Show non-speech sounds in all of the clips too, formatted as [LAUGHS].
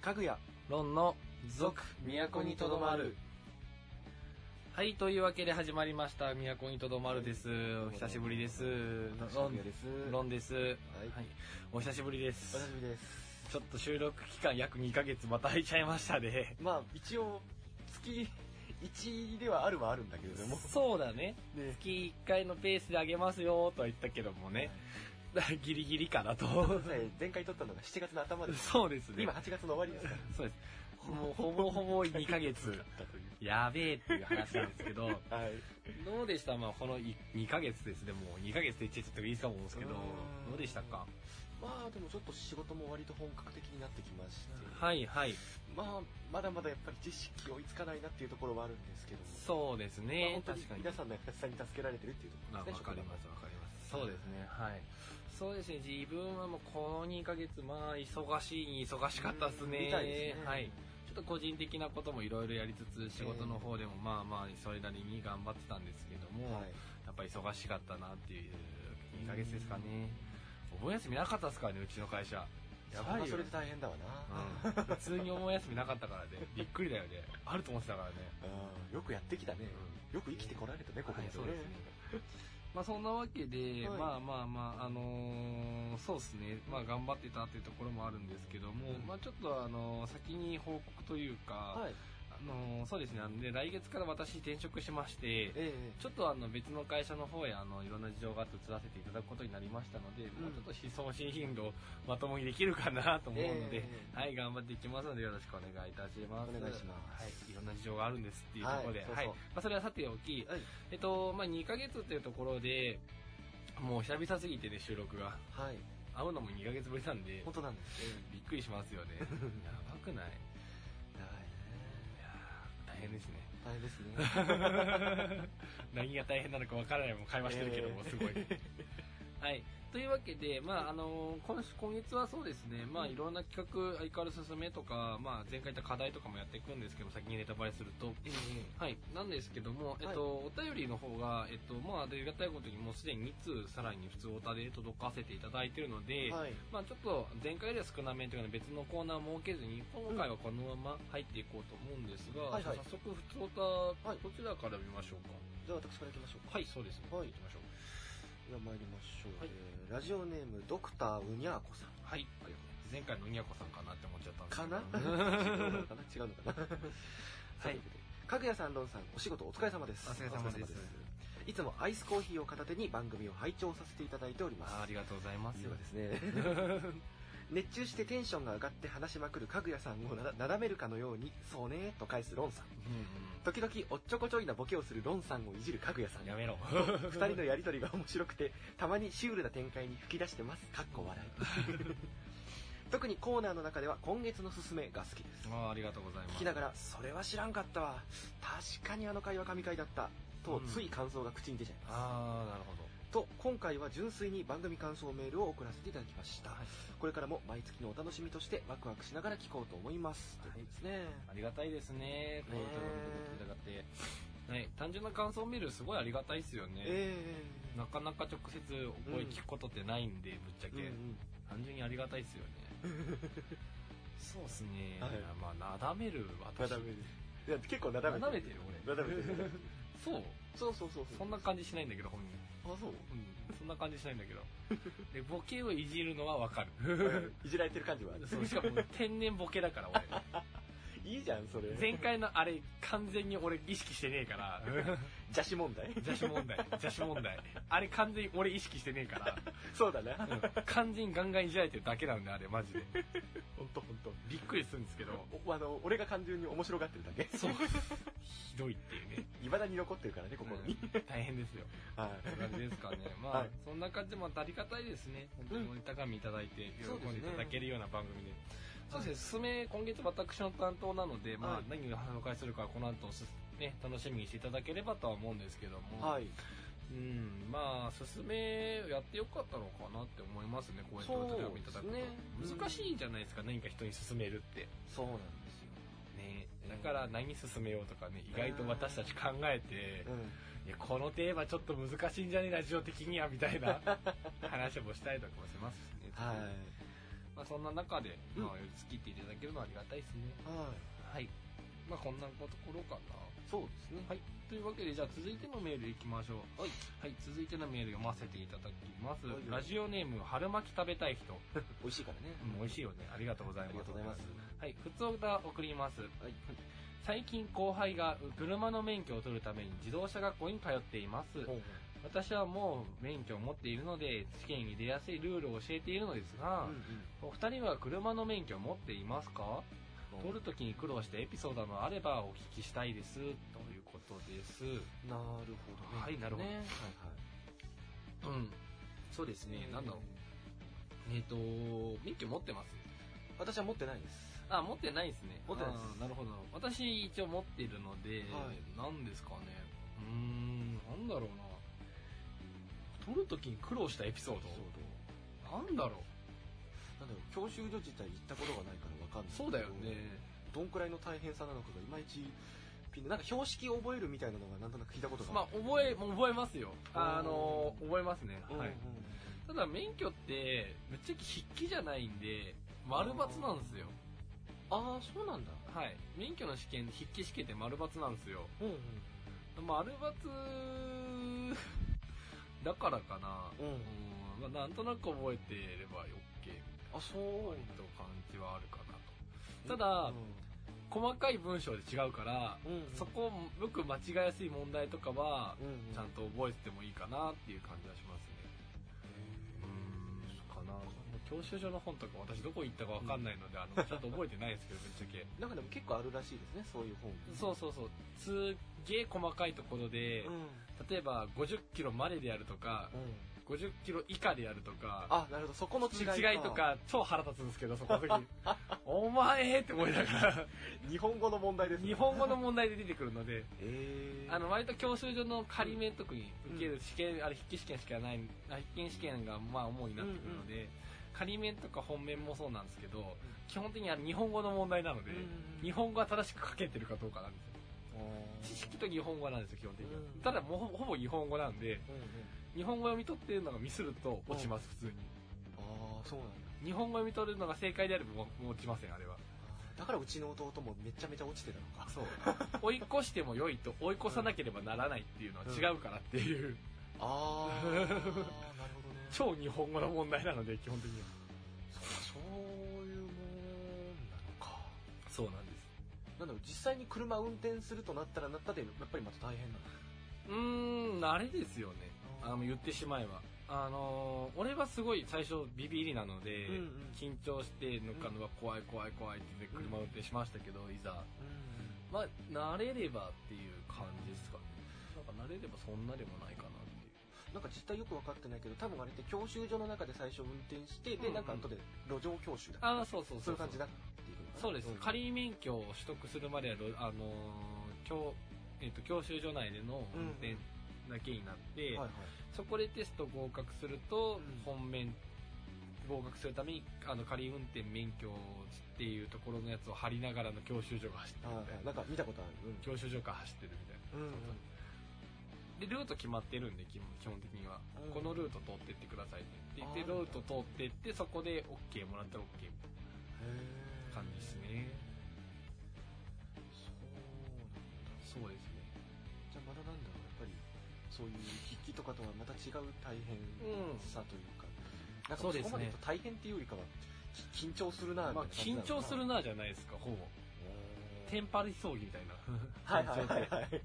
かぐやロンの続都にとどまる。はいというわけで始まりました。都にとどまるです。お久しぶりです。ロンです。ロンです。はい。お久しぶりでお久しすぶりです。ちょっと収録期間約2ヶ月また空いちゃいましたね。まあ一応月1ではあるはあるんだけれども。そうだね。ね。月1回のペースであげますよとは言ったけどもね [LAUGHS] ギリギリかなと。前回撮ったのが7月の頭ですそうですね。今8月の終わりですから。そうです。もうほぼほぼ2ヶ月。やべえっていう話なんですけど。はい。どうでした？まあこの2ヶ月ですね。もう2ヶ月って言っちゃっていいかも思うんですけど。うん。どうでしたか？まあでもちょっと仕事も割と本格的になってきまして。はいはい。まあまだまだやっぱり知識追いつかないなっていうところはあるんですけども。そうですまあね本当に確かに。皆さんの優しさに助けられてるっていうとこまあろですね。わかりますわかります。そうですね。はいそうですね。自分はもうこの2ヶ月まあ忙しいに忙しかったですね。ね。はい。ちょっと個人的なこともいろいろやりつつ仕事の方でもまあまあそれなりに頑張ってたんですけども、はい。やっぱり忙しかったなっていう2ヶ月ですかね。お盆休みなかったですからねうちの会社。やばいよそれで大変だわな、うん、普通にお盆休みなかったからね。[LAUGHS] びっくりだよね。あると思ってたからね。うん。よくやってきたね、よく生きてこられたねここまではいそうですねまあそんなわけで、はい。まあまあまああのーそうですね。まあ頑張ってたっていうところもあるんですけども、うん。まあちょっとあのー先に報告というか、はいあのーそうですね。あので来月から私転職しましてええ。ちょっとあの別の会社の方へあのいろんな事情があって移らせていただくことになりましたので、もうちょっと送信頻度をまともにできるかなと思うので、ええ。はい頑張っていきますのでよろしくお願いいたします。お願いします。はい、いろんな事情があるんですっていうところで、はいはい、まあそれはさておき、はい。えっとまあ2ヶ月っていうところで、もう久々すぎてね収録が。はい。会うのも2ヶ月ぶりなんで本。当なんです。ねびっくりしますよね。[LAUGHS] やばくない？変ですね。大変ですね [LAUGHS] 何が大変なのか分からないもん会話してるけども、えーすごい。[LAUGHS] はい。というわけで、まあ、あのー今週今月はそうですね、まあ、いろんな企画、相変わらず進めとか、まあ、前回言った課題とかもやっていくんですけど、先にネタバレすると。はい。なんですけども、えっと、お便りの方が、えっと、まあ、ありがたいことにもうすでに2通、さらに普通おたで届かせていただいているので、はいまあ、ちょっと前回よりは少なめというか、別のコーナーを設けずに、今回はこのまま入っていこうと思うんですが、はいはい早速普通おた、はいどちらから見ましょうか？じゃあ私からいきましょうかはい、そうですね。はい行きましょう。では参りましょう、はい。えーラジオネームドクターウニャーコさん。はい。前回のうにゃこさんかなって思っちゃったんですかなけど。違うのかな？[LAUGHS] [LAUGHS] 違うのかな？はい。かぐやさんロンさんお仕事お疲れ様です。お疲れ様です。いつもアイスコーヒーを片手に番組を拝聴させていただいております。あありがとうございます。ではですね [LAUGHS] 熱中してテンションが上がって話しまくるかぐやさんをなだめるかのようにそうねと返すロンさん。うん時々おっちょこちょいなボケをするロンさんをいじるかぐやさうん。ん。やめろ。二人のやりとりが面白くてたまにシュールな展開に吹き出してます。かっこ笑い。[LAUGHS] 特にコーナーの中では今月のすすめが好きです。ああありがとうございます。聞きながらそれは知らんかったわ。確かにあの回は神回だった。とうん。つい感想が口に出ちゃいます、ああなるほど。と今回は純粋に番組感想メールを送らせていただきました、はいこれからも毎月のお楽しみとしてワクワクしながら聞こうと思います、ということですねありがたいですね。こういうところで聞いていただいて。はい。単純な感想メールすごいありがたいですよね。えなかなか直接お声聞くことってないんで、ぶっちゃけ。えうんうん単純にありがたいですよね。[LAUGHS] そうっすね。はいまあ、なだめる私。なだめるいや結構なだめなだめてる俺。なだめてる [LAUGHS] そうそうそうそうそんな感じしないんだけど、本人。あそう？うん、そんな感じしないんだけど。[LAUGHS] で、ボケをいじるのはわかる。[LAUGHS] いじられてる感じはそう、しかも天然ボケだから、俺。[LAUGHS] いいじゃんそれ前回のあれ、完全に俺意識してねえから。[LAUGHS] 邪視問題邪視問題、邪視問題。あれ完全に俺意識してねえから。[LAUGHS] そうだなうん完全にガンガンいじられてるだけなんで、あれ、マジで。[LAUGHS] 本当本当びっくりするんですけど。おあの俺が単純に面白がってるだけそう。ひどいっていうね。いまだに残ってるからね心に、うん大変ですよ。はい感じですかね。まあ、はいそんな感じでまたありがたいですね。本当に折りたたみいただいて、喜んでいただけるような番組で。そうです。ね、進め、今月私の担当なので、まあ、はい。何を紹介するかはこの後す、ね、楽しみにしていただければとは思うんですけども、はい。うん、まあ、進めやってよかったのかなって思いますね、こうやってお手紙いただくと。ね。難しいじゃないですか、何か人に勧めるって。そうなんですよ。ね、だから何進めようとかね、意外と私たち考えて、うん。いやこのテーマちょっと難しいんじゃねラジオ的にはみたいな [LAUGHS] 話もしたりとかもしますしね。はいまあ、そんな中で、うんまあ、好きっていただけるののありがたいですね。はい。はい。まあこんなところかな。そうですね。はい。というわけで、じゃあ続いてのメールいきましょう。はい。はい、続いてのメール読ませていただきます。はいラジオネーム、春巻き食べたい人。[LAUGHS] 美味しいからね。うん、美味しいよね。ありがとうございます。ありがとうございます。はい、普通歌送ります。はい。最近後輩が車の免許を取るために自動車学校に通っています。ほう私はもう免許を持っているので、試験に出やすいルールを教えているのですが、ほうお二人は車の免許を持っていますか？うん取るときに苦労したエピソードがあればお聞きしたいです。ということです。なるほどね。はいなるほどね。はいうん。そうですね、なんだろう。えっ、と、免許持ってます？私は持ってないです。あ、持ってないですね。持ってないですなるほど。私一応持っているので、はいなんですかね。うーん、なんだろうな。取るときに苦労したエピソードなんだろう。なんだろう、教習所自体行ったことがないからわかんない。そうだよね。。どんくらいの大変さなのかがいまいちピンなんか標識を覚えるみたいなのがなんとなく聞いたことがまあ、覚え、覚えますよ。あの、覚えますね。はい。ただ、免許って、ぶっちゃけ筆記じゃないんで、丸抜なんですよ。ああ、そうなんだ。はい。免許の試験、筆記試験って丸抜なんですよ。うんうん。丸抜だからかな。うん。うん。まあ、なんとなく覚えてれば OK あ、そう。割と感じはあるかなと。ただ、細かい文章で違うから、うんうん。そこ、よく間違いやすい問題とかは、うんうん。ちゃんと覚えててもいいかなっていう感じはします教習所の本とか私どこ行ったかわかんないので、あの、ちゃんと覚えてないですけど、ぶっちゃけ。[LAUGHS] なんかでも結構あるらしいですね、そういう本。そうそうそう。すっげえ細かいところで、うん。例えば50キロまででやるとか、うん。50キロ以下でやるとか、あ、なるほど、そこの違い違いと。か超腹立つんですけど、そこの時。[LAUGHS] お前って思いながら、日本語の問題ですね。日本語の問題で出てくるので、えー。あの、割と教習所の仮面特に受ける試験、あれ筆記試験しかない、あ筆記試験がまあ主になってくるので、仮面とか本面もそうなんですけど、基本的には日本語の問題なので、日本語は正しく書けてるかどうかなんですよ。知識と日本語なんですよ、基本的にはうん。ただもうほぼ日本語なんで。日本語読み取ってるのがミスると落ちます、普通に。ああ、そうなんだ。日本語読み取るのが正解であればもう落ちません、あれは。だからうちの弟もめちゃめちゃ落ちてたのか。そう。追い越しても良いと追い越さなければならないっていうのは違うからっていう、ああ、なるほどね。超日本語の問題なので、基本的には。そういうもんなのか。そうなんです。なんだろう、実際に車運転するとなったらなったで、やっぱりまた大変なの。うーん、慣れですよね。あの、言ってしまえば。あのー俺はすごい最初ビビりなので、うんうん緊張して乗っかるのが怖い怖い怖いって車運転しましたけど、いざ。うん。まあ、慣れればっていう感じですかね。なんか慣れればそんなでもないかな。なんか実態よく分かってないけど、多分あれって教習所の中で最初運転して、で、うんうん。なんか後で路上教習だ。ああ、そうそうそうう。そういう感じだっていうのかなそうです、ん。仮免許を取得するまではろ、あのー教えっと教習所内での運転だけになって、はいはい。そこでテスト合格すると、うん。本面合格するためにあの仮運転免許っていうところのやつを貼りながらの教習所が走ってるみたいな、なんか見たことある。うん。教習所が走ってるみたいな。うんうんでルート決まってるんで基本基本的には、うん。このルート通ってってくださいって言ってルート通ってってそこで OK もらったら OK みたいな感じですね。そうなんだ。そうですね。じゃあまだなんだろう、やっぱり、そういう筆記とかとはまた違う大変さというか、なんかそこまで言うと大変っていうよりかは、き緊張するなまあ緊張するななじゃないですかほぼ。テンパり葬儀みたいな。はいはいはいはい。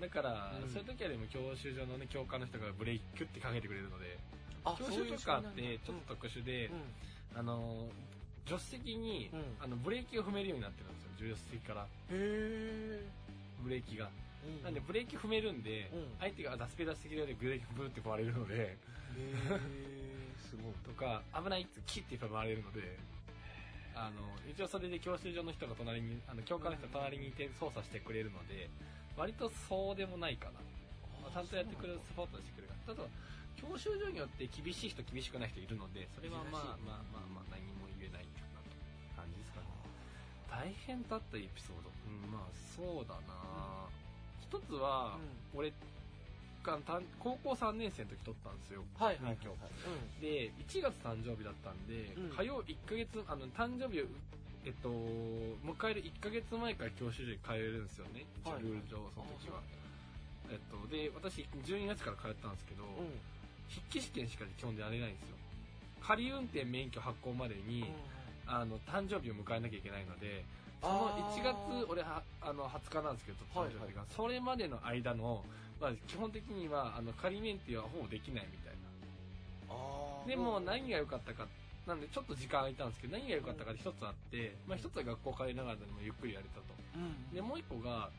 だから、うん。そういう時はでも教習所のね教官の人がブレーキキュッてかけてくれるのであ教習許可ってちょっと特殊で、うん。あの助手席に、うん。あのブレーキを踏めるようになってるんですよ助手席から。へえ。ブレーキが、うん。なんでブレーキ踏めるんで、うん。相手が脱スペーダー席でブレーキブーって壊れるのでへえ、[LAUGHS] すごい。とか危ないってキッて回れるのであの一応それで教習所の人が隣にあの教官の人が隣にいて操作してくれるので割とそうでもないかな。まあ、ちゃんとやってくれるサポートしてくれる。ただ教習所によって厳しい人厳しくない人いるのでそれはまあまあまあまあ何も言えないかなと感じですかね。大変だったエピソード。うんまあそうだな。一つは、俺がた高校3年生の時取ったんですよ。はいはいはいで1月誕生日だったんで、うん。火曜1ヶ月あの誕生日をえっと、迎える1ヶ月前から教習所に通えるんですよね。はいルール上、その時は。えっと、で、私、12月から通ったんですけど、うん筆記試験しか基本でやれないんですよ。仮運転免許発行までに、あの、誕生日を迎えなきゃいけないので、そのあー1月、俺は、あの、20日なんですけど、誕生日が。はいはいそれまでの間の、まあ、基本的には、あの、仮免停はほぼできないみたいな。でも、何が良かったか、なんでちょっと時間空いたんですけど、何が良かったか一つあって、まあ一つは学校帰りながらでもゆっくりやれたと。うん。で、もう一個が、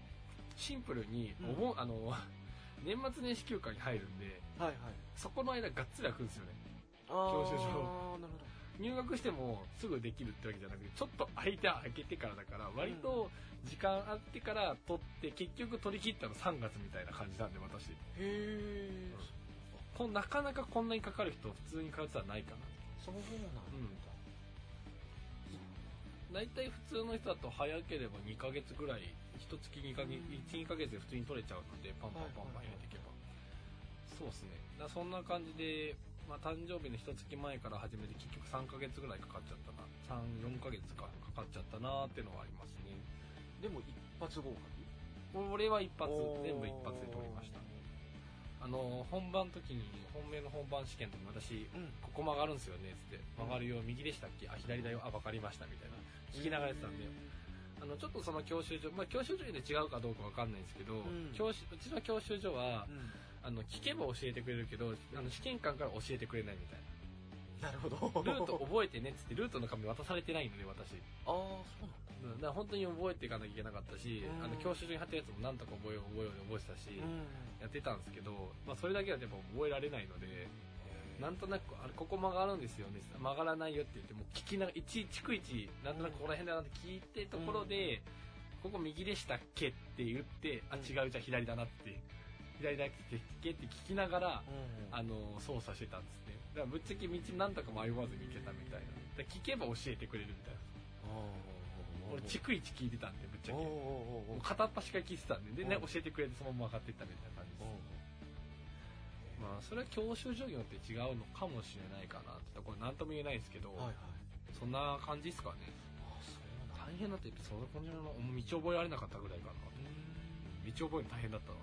シンプルに、お盆、あの、[LAUGHS] 年末年始休暇に入るんで、はいはい。そこの間がっつり空くんですよね。教習所。なるほど。入学してもすぐできるってわけじゃなくて、ちょっと間空けてからだから、割と時間あってから取って、結局取り切ったの3月みたいな感じなんで、私。へえこんなかなかこんなにかかる人、普通に通ってたらないかな。そうなんだ大体普通の人だと早ければ2ヶ月ぐらい、一月2ヶ月、1、2ヶ月で普通に取れちゃうので、パンパンパンパン入れていけば。そうですね。だそんな感じで、まあ誕生日の一月前から始めて結局3ヶ月ぐらいかかっちゃったな。3、4ヶ月かかかっちゃったなーっていうのはありますね。でも一発合格？俺は一発全部一発で取りました。あの、本番の時に、本命の本番試験の時に私、うんここ曲がるんですよね、つって。曲がるよ、右でしたっけ？あ、左だよ、あ、わかりました、みたいな。聞きながらやってたんで。あの、ちょっとその教習所、まあ教習所で違うかどうかわかんないんですけど、ん教習うちの教習所はう、んあの、聞けば教えてくれるけど、あの、試験官から教えてくれないみたいなるほどな。ルート覚えてねっつって、ルートの紙渡されてないので、私。ああそうなうん。だから本当に覚えていかなきゃいけなかったし、うん。あの、教習所に貼ったやつもなんとか覚えよう覚えようで覚えてたし、やってたんですけど、まあそれだけはやっぱ覚えられないので、なんとなく、あれ、ここ曲がるんですよね。曲がらないよって言って、もう聞きながら、いち、逐一、なんとなくここら辺だなって聞いてところで、ここ右でしたっけって言って、あ、うん。違う、じゃあ左だなって、左だっけって聞きながら、うん。あの、操作してたんですね。だからぶっちゃけ道なんとか迷わずに行けたみたいな。聞けば教えてくれるみたいな。俺、逐一聞いてたんで、ぶっちゃけ。もう片っ端から聞いてたんで、でね、うん教えてくれてそのまま上がっていったみたいな感じです。まあ、それは教習所によって違うのかもしれないかなってところなんとも言えないですけど、はいはいそんな感じですかね。大変だって、その感じの道覚えられなかったぐらいかな。道覚え大変だったな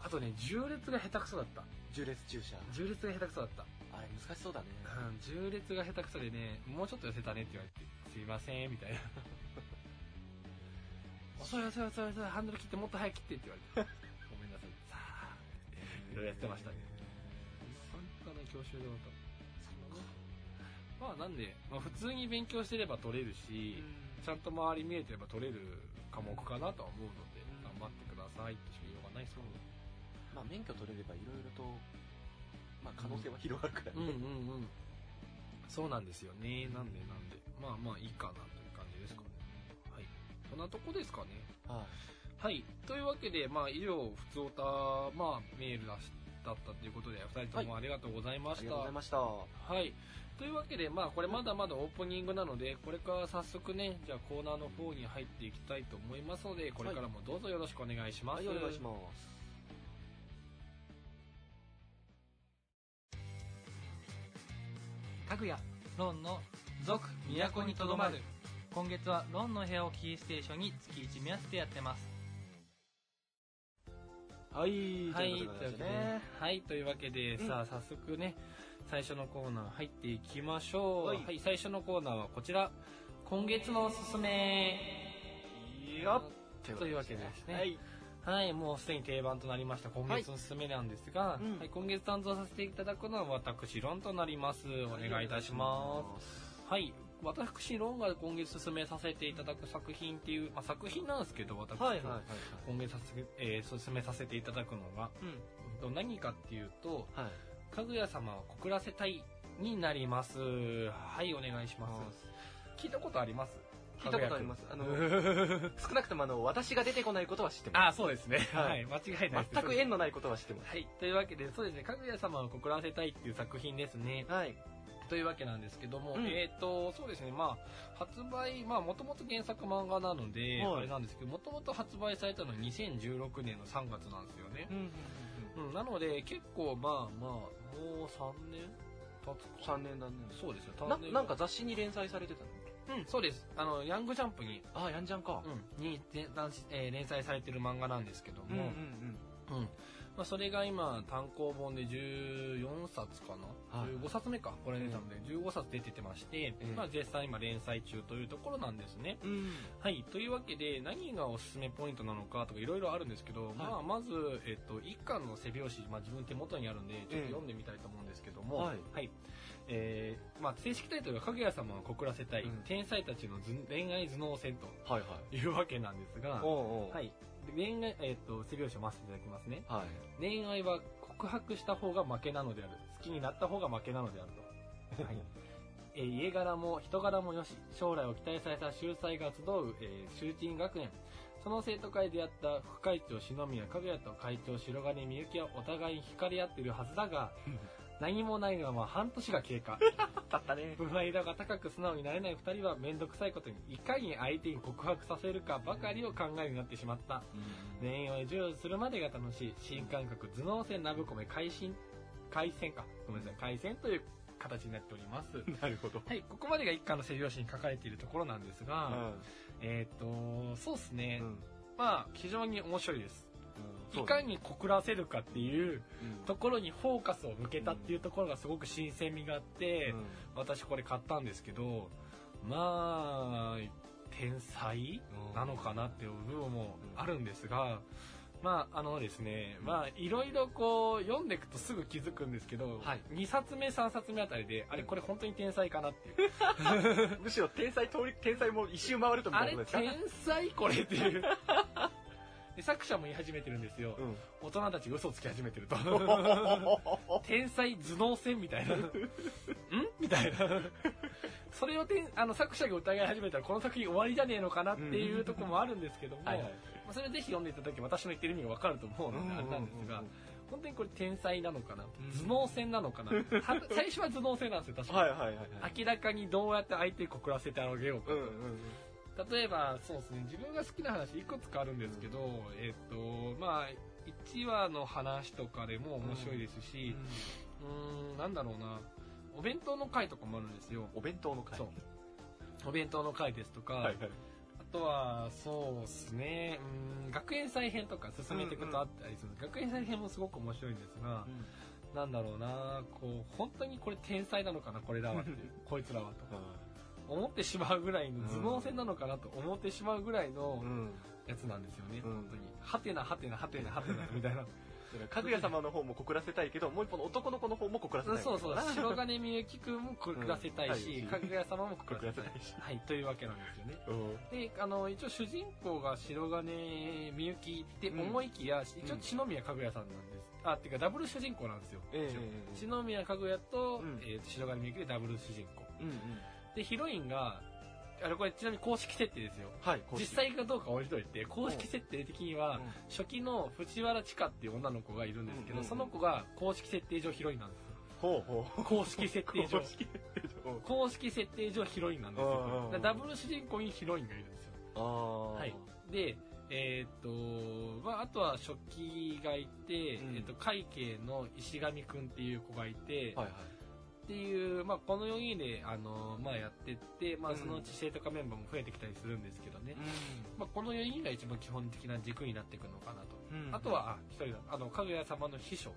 あとね、重列が下手くそだった。重列駐車重列が下手くそだった。あれ難しそうだねうん、重列が下手くそでね、もうちょっと寄せたねって言われて、すいません、みたいな。遅い遅い遅い遅い、ハンドル切ってもっと早く切ってって言われて。[LAUGHS] ごめんなさい。さあ、いろいろやってましたね。本当ね、教習所だと。まあなんで、まあ普通に勉強してれば取れるし、ちゃんと周り見えてれば取れる科目かなとは思うので、うん頑張ってくださいってしか言いようがないですもんね。まあ免許取れればいろいろとまあ可能性は広がるからうんねうんうん。そうなんですよね。なんでなんで。まあまあいいかなという感じですかね。はい。そんなとこですかね。はいはい。というわけで、まあ以上、普通歌、まあメールだしだったということで、二人ともありがとうございました。ありがとうございましたはい。というわけで、まあこれまだまだオープニングなので、これから早速ね、じゃあコーナーの方に入っていきたいと思いますので、これからもどうぞよろしくお願いします。はいお願いしますかぐやロンの続都にとどまる今月はロンの部屋をキーステーションに月1目安でやってますはいはい、ということでねはい、というわけで、うんさあ、早速ね、最初のコーナー入っていきましょう。は、はいい最初のコーナーはこちら。今月のおすすめ。よというわけでですね。はいはい、もうすでに定番となりました今月のおすすめなんですが、はいうん今月担当させていただくのは私、ロンとなります。お願いいたします。はい。私、ロンが今月進めさせていただく作品っていう、まあ、作品なんですけど、私、はいはいはいはい今月させ、えー進めさせていただくのが、うん何かっていうと、はいかぐや様を告らせたいになります。はい、お願いします。聞いたことあります？聞いたことありますあのの [LAUGHS] 少なくともあの私が出てこないことは知ってまあ、そうですね。ははいい、間違いないすです。全く縁のないことは知ってまはい。というわけで、そうですね、かぐや様を告らせたいっていう作品ですね。すはいというわけなんですけども、うん。えっ、と、そうですね、まあ、発売、まあ、もともと原作漫画なので、はい。あれなんですけど、もともと発売されたのは2016年の3月なんですよね。うんうん、なので、結構、まあまあ、もう3年たつか3年だね。そうですよ。ななんか雑誌に連載されてたの？うんそうです。あのヤングジャンプに、ああやんじゃんか。うん、にえー連載されてる漫画なんですけども、うんうん。うんまあ、それが今単行本で14冊かな、はい。15冊目か。これ出たので、15冊出ててまして、えまあ、絶賛今連載中というところなんですね。うん。うんはい。というわけで何がおすすめポイントなのかとかいろいろあるんですけど、まあ、まず、えっと、一巻の背表紙、まあ、自分手元にあるんでちょっと読んでみたいと思うんですけども、はい。えーまあ、正式タイトルが「かぐや様を告らせたい、うん。天才たちの頭恋愛頭脳戦」はいはい。というわけなんですが、おうおう。はい、で恋愛、えっと背表紙を読ませていただきますね。はい。恋愛は告白した方が負けなのである。好きになった方が負けなのであると、はい。えー家柄も人柄もよし。将来を期待された秀才が集う、えー、修珍学園。その生徒会で出会った副会長篠宮かぐやと会長白金みゆきはお互いに惹かれ合っているはずだが [LAUGHS] 何もないまま半年が経過。だったね。プライドが高く素直になれない二人は面倒くさいことにいかに相手に告白させるかばかりを考えるようになってしまった。恋愛を授与するまでが楽しい。新感覚頭脳戦ラブコメ開心回戦か。ごめんなさい。回戦という形になっております。[LAUGHS] なるほど。はい。ここまでが一巻の背表紙に書かれているところなんですが、えっ、とそうですね、うん。まあ非常に面白いです。うんいかに告らせるかっていううん。ところにフォーカスを向けたっていうところがすごく新鮮味があって、うん。私これ買ったんですけどまあ天才なのかなっていう部分もあるんですが、まああのですねまあいろいろこう読んでいくとすぐ気づくんですけど、はい。2冊目3冊目あたりであれこれ本当に天才かなっていう。[LAUGHS] むしろ天才通り天才も一周回るとみたあれいなことですか？天才これっていうで作者も言い始めてるんですよ、うん。大人たちが嘘をつき始めてると。[LAUGHS] 天才頭脳戦みたいな。[LAUGHS] ん？みたいな。それをてんあの作者が疑い始めたらこの作品終わりじゃねえのかなっていうところもあるんですけども、はいはいまあそれぜひ読んでいただき私の言ってる意味がわかると思うのであれなんですが、本当にこれ天才なのかな、うん。頭脳戦なのかなは最初は頭脳戦なんですよ、確かに。はいはいはいはい。明らかにどうやって相手に告らせてあげようかと。うんうん例えばそうですね。自分が好きな話いくつかあるんですけど、えっ、とまあ1話の話とかでも面白いですし、うーんなんだろうな。お弁当の回とかもあるんですよ。お弁当の会そう。お弁当の回ですとか、はいはい。あとはそうですね。うーん学園祭編とか進めていくとあったりする、学園祭編もすごく面白いんですが、なんだろうな。こう本当にこれ天才なのかなこれらはっていう。[LAUGHS] こいつらはと思ってしまうぐらいの頭脳戦なのかなと思ってしまうぐらいのうん。やつなんですよね、うん。本当に。はてなはてなはてなはてなみたいな。[LAUGHS] かぐや様の方も告らせたいけどもう一方の男の子の方も告らせたい。そうそう [LAUGHS] 白金みゆきくんも告らせたいし、うん。かぐや様も告 [LAUGHS] 告らせたいし。はいというわけなんですよね。うん。であの一応主人公が白金みゆきって思いきや、一応篠宮かぐやさんなんです。あっていうかダブル主人公なんですよ、え篠宮かぐやと,、うん。え白金みゆきでダブル主人公。うんうんでヒロインがあれこれちなみに公式設定ですよ。はい実際かどうかは置いといて公式設定的には、うん。初期の藤原千佳っていう女の子がいるんですけど、その子が公式設定上ヒロインなんですよ。ほうほう。公式設定上。公式設定上。ヒロインなんですよ。ダブル主人公にヒロインがいるんですよ。ああはい。でえーっと、まあ、あとは初期がいて、うん。えっと、会計の石上くんっていう子がいて、はいはいっていう、まあ、この4人で、あのまあ、やってって、まあ、そのうち生徒化メンバーも増えてきたりするんですけどね、まあ、この4人が一番基本的な軸になっていくのかなと、うん。あとはあ一人だ。あのかぐや様の秘書。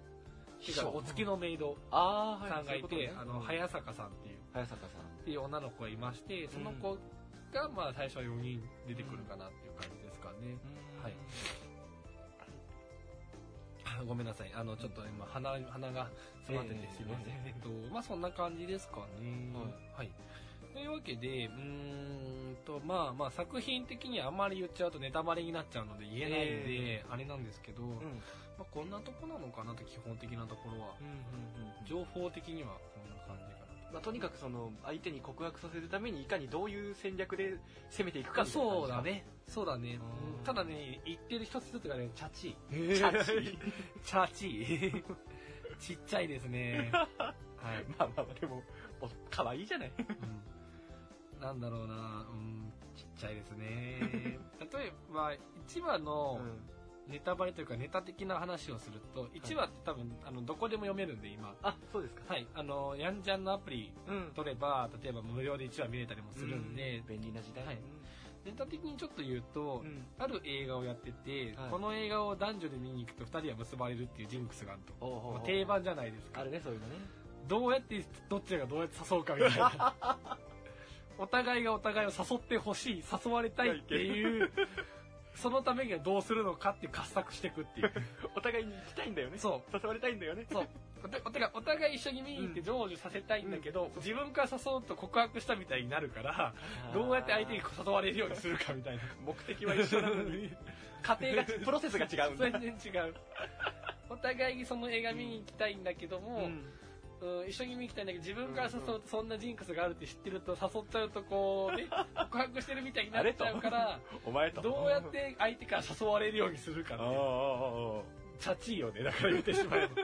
お付きのメイドああさんがいて、そううことね。あの早坂さんっていう。早坂さん。っていう女の子がいましてその子が、まあ、最初は4人出てくるかなっていう感じですかね、はい。あごめんなさい。あのちょっと今鼻鼻が詰まっててええすいません、えええっとまあそんな感じですかね。ははい、というわけでうーんとまあまあ作品的にはあんまり言っちゃうとネタバレになっちゃうので言えないんで、あれなんですけど、うん。まあ、こんなとこなのかなと基本的なところは。うんうんうん。情報的にはまあ、とにかくその相手に告白させるためにいかにどういう戦略で攻めていくかあみたいそうだね。そうだね。うん。ただね言ってる一つ一つがねチャチ。へー。チャチ。[LAUGHS] チャチ。[LAUGHS] ちっちゃいですね。はい、[LAUGHS] まあまあまあでもお可愛いじゃない？うん、なんだろうな。うん。ちっちゃいですね。例えば1話の、ネタバレというかネタ的な話をすると1話って多分あのどこでも読めるんで今。あそうですか。はい。あのヤンジャンのアプリうん。取れば例えば無料で1話見れたりもするんで、便利な時代。はい。ネタ的にちょっと言うと、うん。ある映画をやってて、はい。この映画を男女で見に行くと2人は結ばれるっていうジンクスがあると、定番じゃないですか。あるねそういうのね。どうやってどっちがどうやって誘うかみたいな。[LAUGHS] お互いがお互いを誘ってほしい誘われたいっていうそのためにはどうするのかって合作していくっていう。[LAUGHS] お互いに行きたいんだよね。そう。誘われたいんだよね。そう。お互いお互い一緒に見に行って成就させたいんだけど、自分から誘うと告白したみたいになるからどうやって相手に誘われるようにするかみたいな。[LAUGHS] 目的は一緒なのに。[LAUGHS] 過程がプロセスが違うんだ。全然違う。お互いにその映画見に行きたいんだけども、うんうん一緒に見に行きたいんだけど自分から誘うとそんなジンクスがあるって知ってると誘っちゃうとこう [LAUGHS] ね告白してるみたいになっちゃうからお前と。どうやって相手から誘われるようにするかってあああああチャチいよねだから言ってしまえば。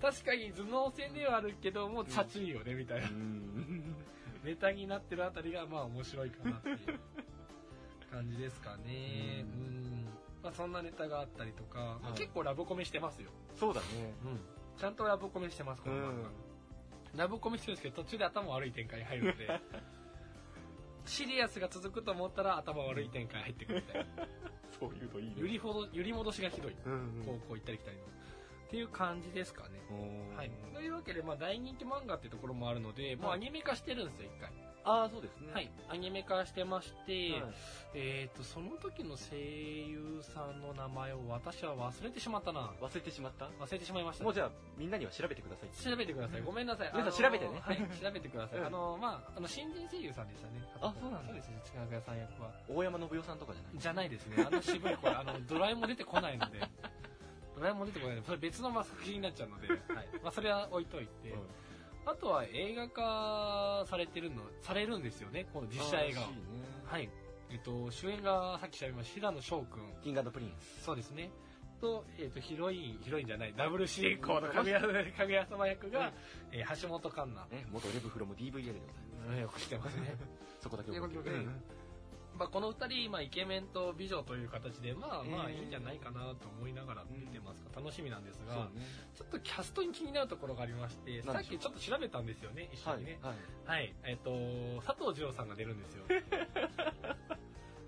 [LAUGHS] 確かに頭脳戦ではあるけどもチャチいよねみたいな。ネタになってるあたりがまあ面白いかなっていう感じですかね。ううん。まあそんなネタがあったりとか、まあはい。結構ラブコメしてますよ。そうだねちゃんとラブコメしてますこの漫画、うんラブコメしてるんですけど途中で頭悪い展開に入るので [LAUGHS] シリアスが続くと思ったら頭悪い展開入ってくるみたいな。[LAUGHS] そういうといいね。揺りほど揺り戻しがひどい。うん。うん方向行ったり来たりの。っていう感じですかね。はい、というわけで、まあ、大人気漫画ってところもあるので、もうアニメ化してるんですよ、一回。ああそうですねはい、アニメ化してまして、はいえっ、と、その時の声優さんの名前を私は忘れてしまったな。忘れてしまった？忘れてしまいました。もうじゃあみんなには調べてください調べてください。[LAUGHS] ごめんなさい。皆さん調べてねはい、調べてください。う [LAUGHS] んあの、まあ、あの、新人声優さんでしたね。あそうなんですね、近屋さん役は。大山信代さんとかじゃないじゃないですね。あの渋い声、あの、ドラえもん出てこないので。ドラえもん出てこないので、それ別のまあ作品になっちゃうので、はい。まあ、それは置いといて。うんあとは映画化されてるの、されるんですよね、この実写映画ねはい。えっと、主演がさっき調べました、平野紫耀くん。 King & Prince そうですね。と、えっと、ヒロイン、ヒロインじゃない、ダブル主人公のかぐや、かぐや様役が、えー橋本環奈。ね元レブフロム DVL でございますうんよく知ってますね。[LAUGHS] そこだけ覚えてよくよくまあ、この二人、まあ、イケメンと美女という形で、まあまあえーいいんじゃないかなと思いながら見てますが、楽しみなんですが、ね。ちょっとキャストに気になるところがありまして、さっきちょっと調べたんですよね、一緒はいにね。はいはい、えっ、と、佐藤二郎さんが出るんですよ。[LAUGHS]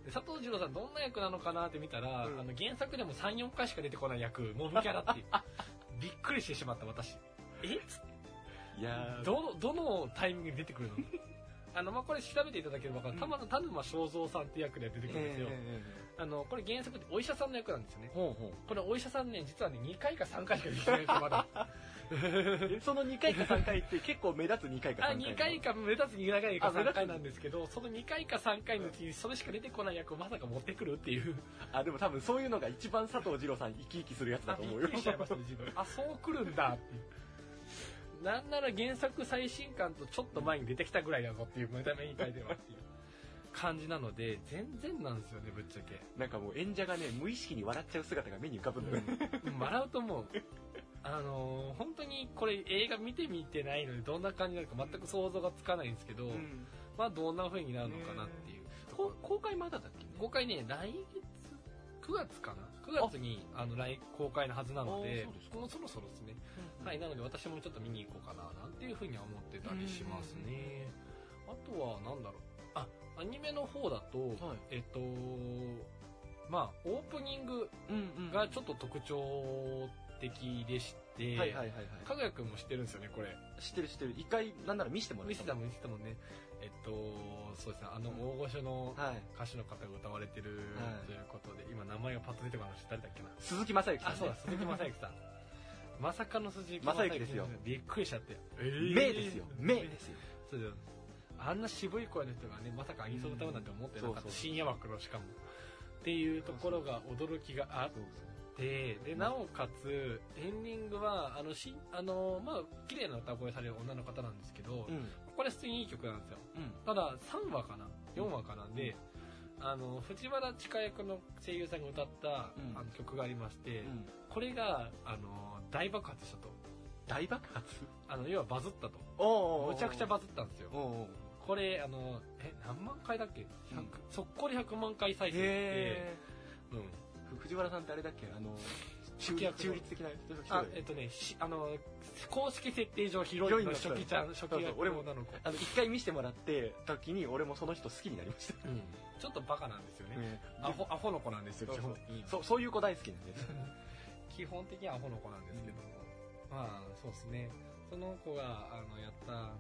で佐藤二郎さんどんな役なのかなって見たら、うん。あの原作でも3、4回しか出てこない役、モブキャラっていう。[LAUGHS] びっくりしてしまった私。え？っつっていやーどの、どのタイミングで出てくるの？あの、まあ、これ調べていただければ分かる。たまの田沼正蔵さんって役で出てくるんですよ。えあの、これ原作ってお医者さんの役なんですよねー。ほうほこれお医者さんね、実はね、2回か3回しかできてないんですよ、まだ。[LAUGHS] うその2回か3回って結構目立つ2回か3あ、回2回か目立つ2回か3あ目立つ回なんですけど、その2回か3回のうちにそれしか出てこない役をまさか持ってくるっていう。あでも多分そういうのが一番佐藤二郎さん生き生きするやつだあ、びっと思うよくりしちゃいましたね、自分。あ、そう来るんだって。なんなら原作最新刊とちょっと前に出てきたぐらいだぞっていう、見た目に書いてはっていう感じなので、[LAUGHS] 全然なんですよね、ぶっちゃけ。なんかもう演者がね無意識に笑っちゃう姿が目に浮かぶのよねでも笑うと思う。あのー本当にこれ映画見てみてないのでどんな感じなのか全く想像がつかないんですけど、うんまあどんな風になるのかなっていう。こ公開まだだっけね公開ね、来月、9月かな ?9 月にあの来公開のはずなのであそうです、かもうそろそろですね。はい、なので私もちょっと見に行こうかな、なんていう風には思ってたりしますね。あとは、なんだろう。あ、アニメの方だと、はいえっと、まあ、オープニングうんうんがちょっと特徴的でして、はいはいはいはいかぐやくんも知ってるんですよね、これ。知ってる知ってる一回なんなら見せてもらった見せたもん、見せたもんね。えっと、そうですね、あの大御所のはい。歌手の方が歌われてるはい。ということで、今名前がパッと出てこないの誰だっけな？鈴木雅之さんあ、ねそうだ、鈴木雅之さん。[LAUGHS] まさかの鈴木雅之ですよ。びっくりしちゃって。名ですよ。名ですよ。そうだよあんな渋い声の人がね、まさかアニソン歌うなんて思ってなかった。深夜枠のしかも。っていうところが驚きがあって、で、なおかつ、エンディングは、あの、し、あの、まあ、綺麗な歌声される女の方なんですけど、うんこれ普通にいい曲なんですよ。うん。ただ、3話かな ?4 話かな。ん。で、あの、藤原千佳役の声優さんが歌った、うん。あの曲がありまして、うん。これが、あの、大爆発したと。大爆発？あの、要はバズったと。おおむちゃくちゃバズったんですよ。おおこれ、あの、え、何万回だっけ、うん。100速攻で100万回再生って、へうん。え藤原さんってあれだっけ？あの中初期役中立的な人あ、えっとね、しあの、公式設定上ヒロインの初期ちゃん、初期役俺も女の子。あの一回見せてもらって時に俺もその人好きになりました、うん。ちょっとバカなんですよね。ねアホ、アホの子なんですよ、そうそう。基本的に。そうそういう子大好きなんです [LAUGHS] 基本的にはアホの子なんですけど、まあ、そうですね。その子が、あの、やった、あの、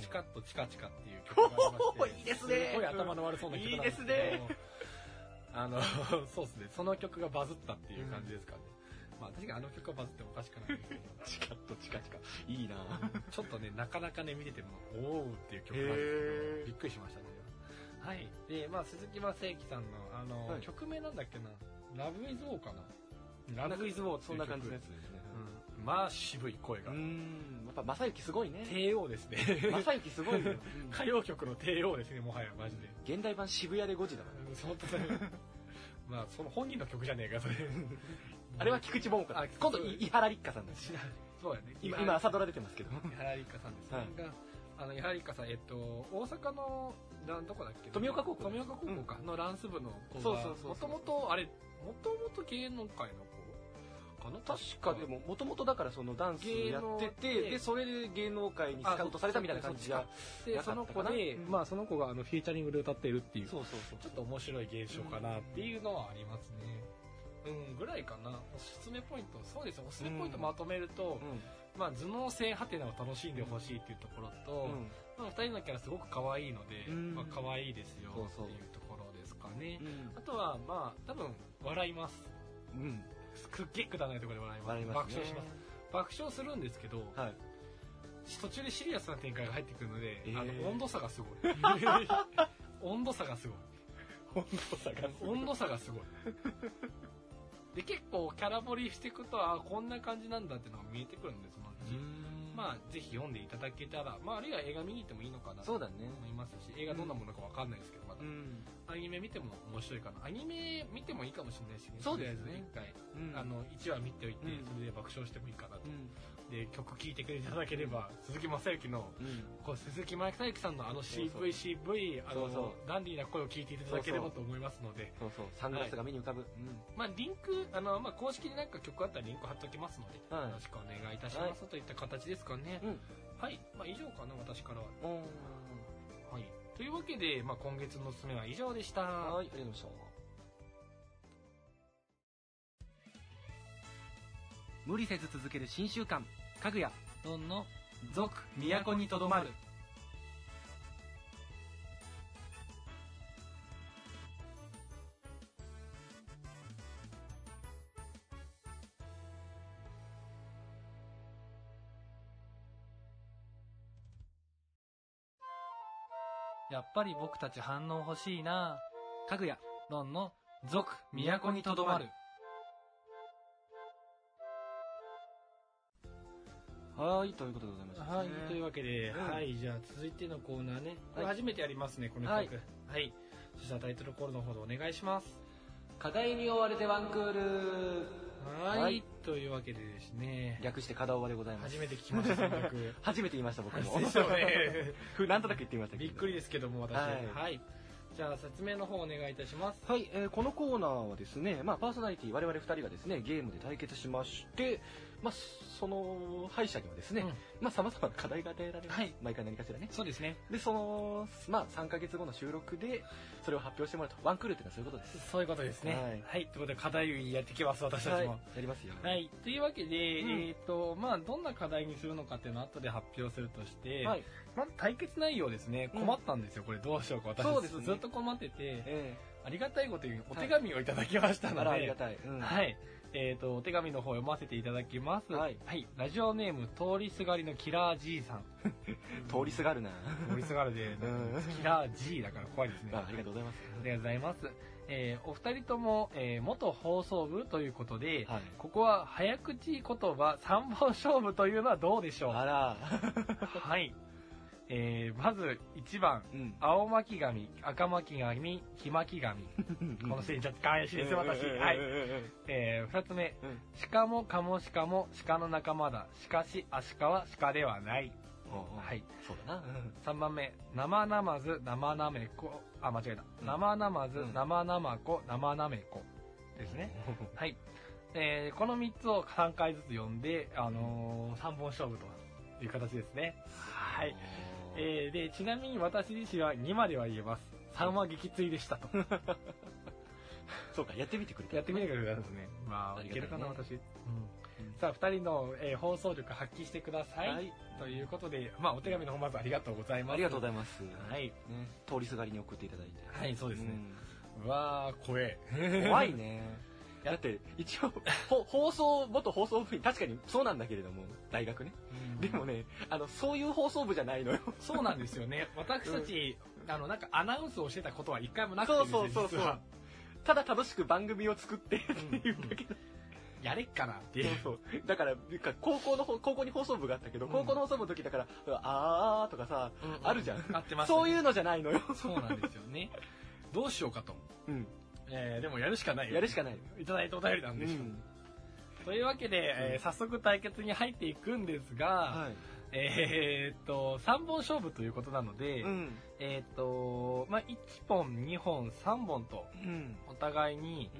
チカッとチカチカっていう曲がありまして、[LAUGHS] いいですね。すごい頭の悪そうな曲なんですけど、いいですねあの、[LAUGHS] そうですね。その曲がバズったっていう感じですかね。まあ、確かにあの曲がバズってもおかしくない。んですけど、チカッとチカチカ。いいな。[LAUGHS] ちょっとね、なかなかね、見てても、おーっていう曲なんですけど、びっくりしましたね。はい。で、まあ、鈴木雅之さんの、あの、はい。曲名なんだっけな、ラブイズウォーかなラブイズウォーそんな感じのやつですね。うん。まあ、渋い声が。う。んやっぱ正幸すごいね。帝王ですね。正幸すごいよ、[LAUGHS] 歌謡曲の帝王ですね、もはや、マジで。現代版渋谷で5時だかうん本当だね。[LAUGHS] まあ、その本人の曲じゃねえか、それ。らあれは菊池桃子あ今度伊原立花さんですそうやね。今今朝ドラ出てますけど。伊原立花さんです。はい。が、あの、伊原立花さん、えっと、大阪の、などこだっけ？富岡高校富岡高校か、のランス部の子が、そうそうそうそう。もともと、あれ、もともと芸能界の子かな。確かでももともとだからそのダンスやっててででそれで芸能界にスカウトされたみたいな感じがで、その子で、うん。まあ、その子が、あの、フィーチャリングで歌ってるっていう。そうそうそう。ちょっと面白い現象かなっていうのはありますね。うん、ぐらいかな。おすすめポイント。そうですよ。おすすめポイントまとめると、まあ、頭脳性ハテナを楽しんでほしいっていうところと、うん。うんまあ、二人のキャラすごく可愛いので、うん。まあ、可愛いですよっていうところですかね。うんあとは、まあ、多分、笑います。うんすっげえくだらないところで笑います。爆笑します。爆笑するんですけど、はい途中でシリアスな展開が入ってくるので、えーあの [LAUGHS] 温度差がすごい。温度差がすごい。本当さが温度差がすごい。で、結構キャラ彫りしていくと、あこんな感じなんだっていうのが見えてくるんです、そのうち。まあ、ぜひ読んでいただけたら、まあ、あるいは映画見に行ってもいいのかなとそうだね思いますし、映画どんなものかわかんないですけど、う。ん。アニメ見ても面白いかな。アニメ見てもいいかもしれないしね。そうですね。とりあえず一回、うん。あの、1話見ておいて、うん。それで爆笑してもいいかなと。う。ん。で、曲聴いてくれていただければ、鈴木雅之の、うん。こう鈴木雅之さんのあのそうそう。CV、CV、あのダンディーな声を聞いていただければと思いますので、そうそう。サングラスが目に浮かぶ。まあ、リンク、あの、まあ、公式でなんか曲あったらリンク貼っておきますので、はい。よろしくお願いいたします、といった形ですかね。うん。はい。まあ、以上かな、私からは。というわけで、まあ、今月のおすすめは以上でした。はいありがとうございました。無理せず続ける新習慣かぐや。ロンの？続都にとどまるやっぱり僕たち反応欲しいなかぐやロンの続都にとどまるはいということでございましたはい。というわけで、うんはい。じゃあ、続いてのコーナーね。これはい初めてやりますね、このはい企画。はい。そしたらタイトルコールの方でお願いします。課題に追われてワンクールはい。はいというわけでですね、略して課題でございます初めて聞きました、選曲。[LAUGHS] 初めて言いました僕もでしょうね。[LAUGHS] ふなんとなく言ってみましたけどびっくりですけども、私。ははいい。じゃあ、説明の方お願いいたします。はい、えーこのコーナーはですね、まあ、パーソナリティ我々2人がですねゲームで対決しまして、まあ、その敗者にはですね、うんまあ、様々な課題が与えられます、はい毎回何かしらねそうですね。でその、まあ、3ヶ月後の収録でそれを発表してもらうとワンクールっていうのはそういうことですそういうことですね。ははいい。ということで、課題やってきます、私たはいちも。やりますよはい。というわけで、うんえっ、と、まあ、どんな課題にするのかっていうのを後で発表するとして、はいまず対決内容ですね。うん困ったんですよ、これどうしようか。私、そうですねずっと困ってて、えありがたいことにお手紙をいただきましたので、えあらありがたい、うんはい。えっ、と、お手紙の方読ませていただきます。はいラジオネーム、通りすがりのキラー G さん。[LAUGHS] 通りすがるな通りすがるで、うんキラー G だから怖いですね。あありがとうございますありがとうございます。えーお二人とも、えー元放送部ということで、はいここは早口言葉3本勝負というのはどうでしょう？あらはい。えーまず1番、うん青巻紙、赤巻紙、黄巻紙。[LAUGHS] このシーンちょっと怪しいです、私。はい。えー二つ目、うん鹿もカモシカも鹿の仲間だ。しかし、アシカは鹿ではない。はい。そうだな3番目、生ナマズ、生ナメコ、あ、間違えた。生ナマズ、うん生ナマコ、生ナメコ。ですね。はい。えー、この3つを3回ずつ読んで、あのー、3本勝負という形ですね。はい。えー、で、ちなみに私自身は2までは言えます。3は撃墜でしたと。[LAUGHS] そうか、やってみてくれた。やってみてくれたんですね。まあ、いけありがたいねるかな、私。うん。さあ、2人の、えー放送力発揮してください。はい。ということで、まあ、お手紙の方まずありがとうございます。ありがとうございいます。はい。ね、通りすがりに送っていただいて。はい、そうですね。ううわー、怖え。ん怖いね。だって、一応、ほ [LAUGHS] 放送、元放送部員、確かにそうなんだけれども、大学ね。でもね、あの、そういう放送部じゃないのよ。そうなんですよね。[LAUGHS] 私たち、あの、なんかアナウンスをしてたことは一回もなくてそうそうそうそう。ただ楽しく番組を作ってっていうだけだやれっかなっていう。そうそう。だから、高校のほ、高校に放送部があったけど、うん高校の放送部の時だから、あーとかさ、あるじゃん。あってました、そういうのじゃないのよ。そうなんですよね。どうしようかと。うん。えー、でもやるしかないよやるしかない。いただいたお便りなんうでしょう。ん。というわけで、えー早速対決に入っていくんですが、はい。えーっと、3本勝負ということなので、うん。えーっと、まあ、1本、2本、3本と、うん。お互いに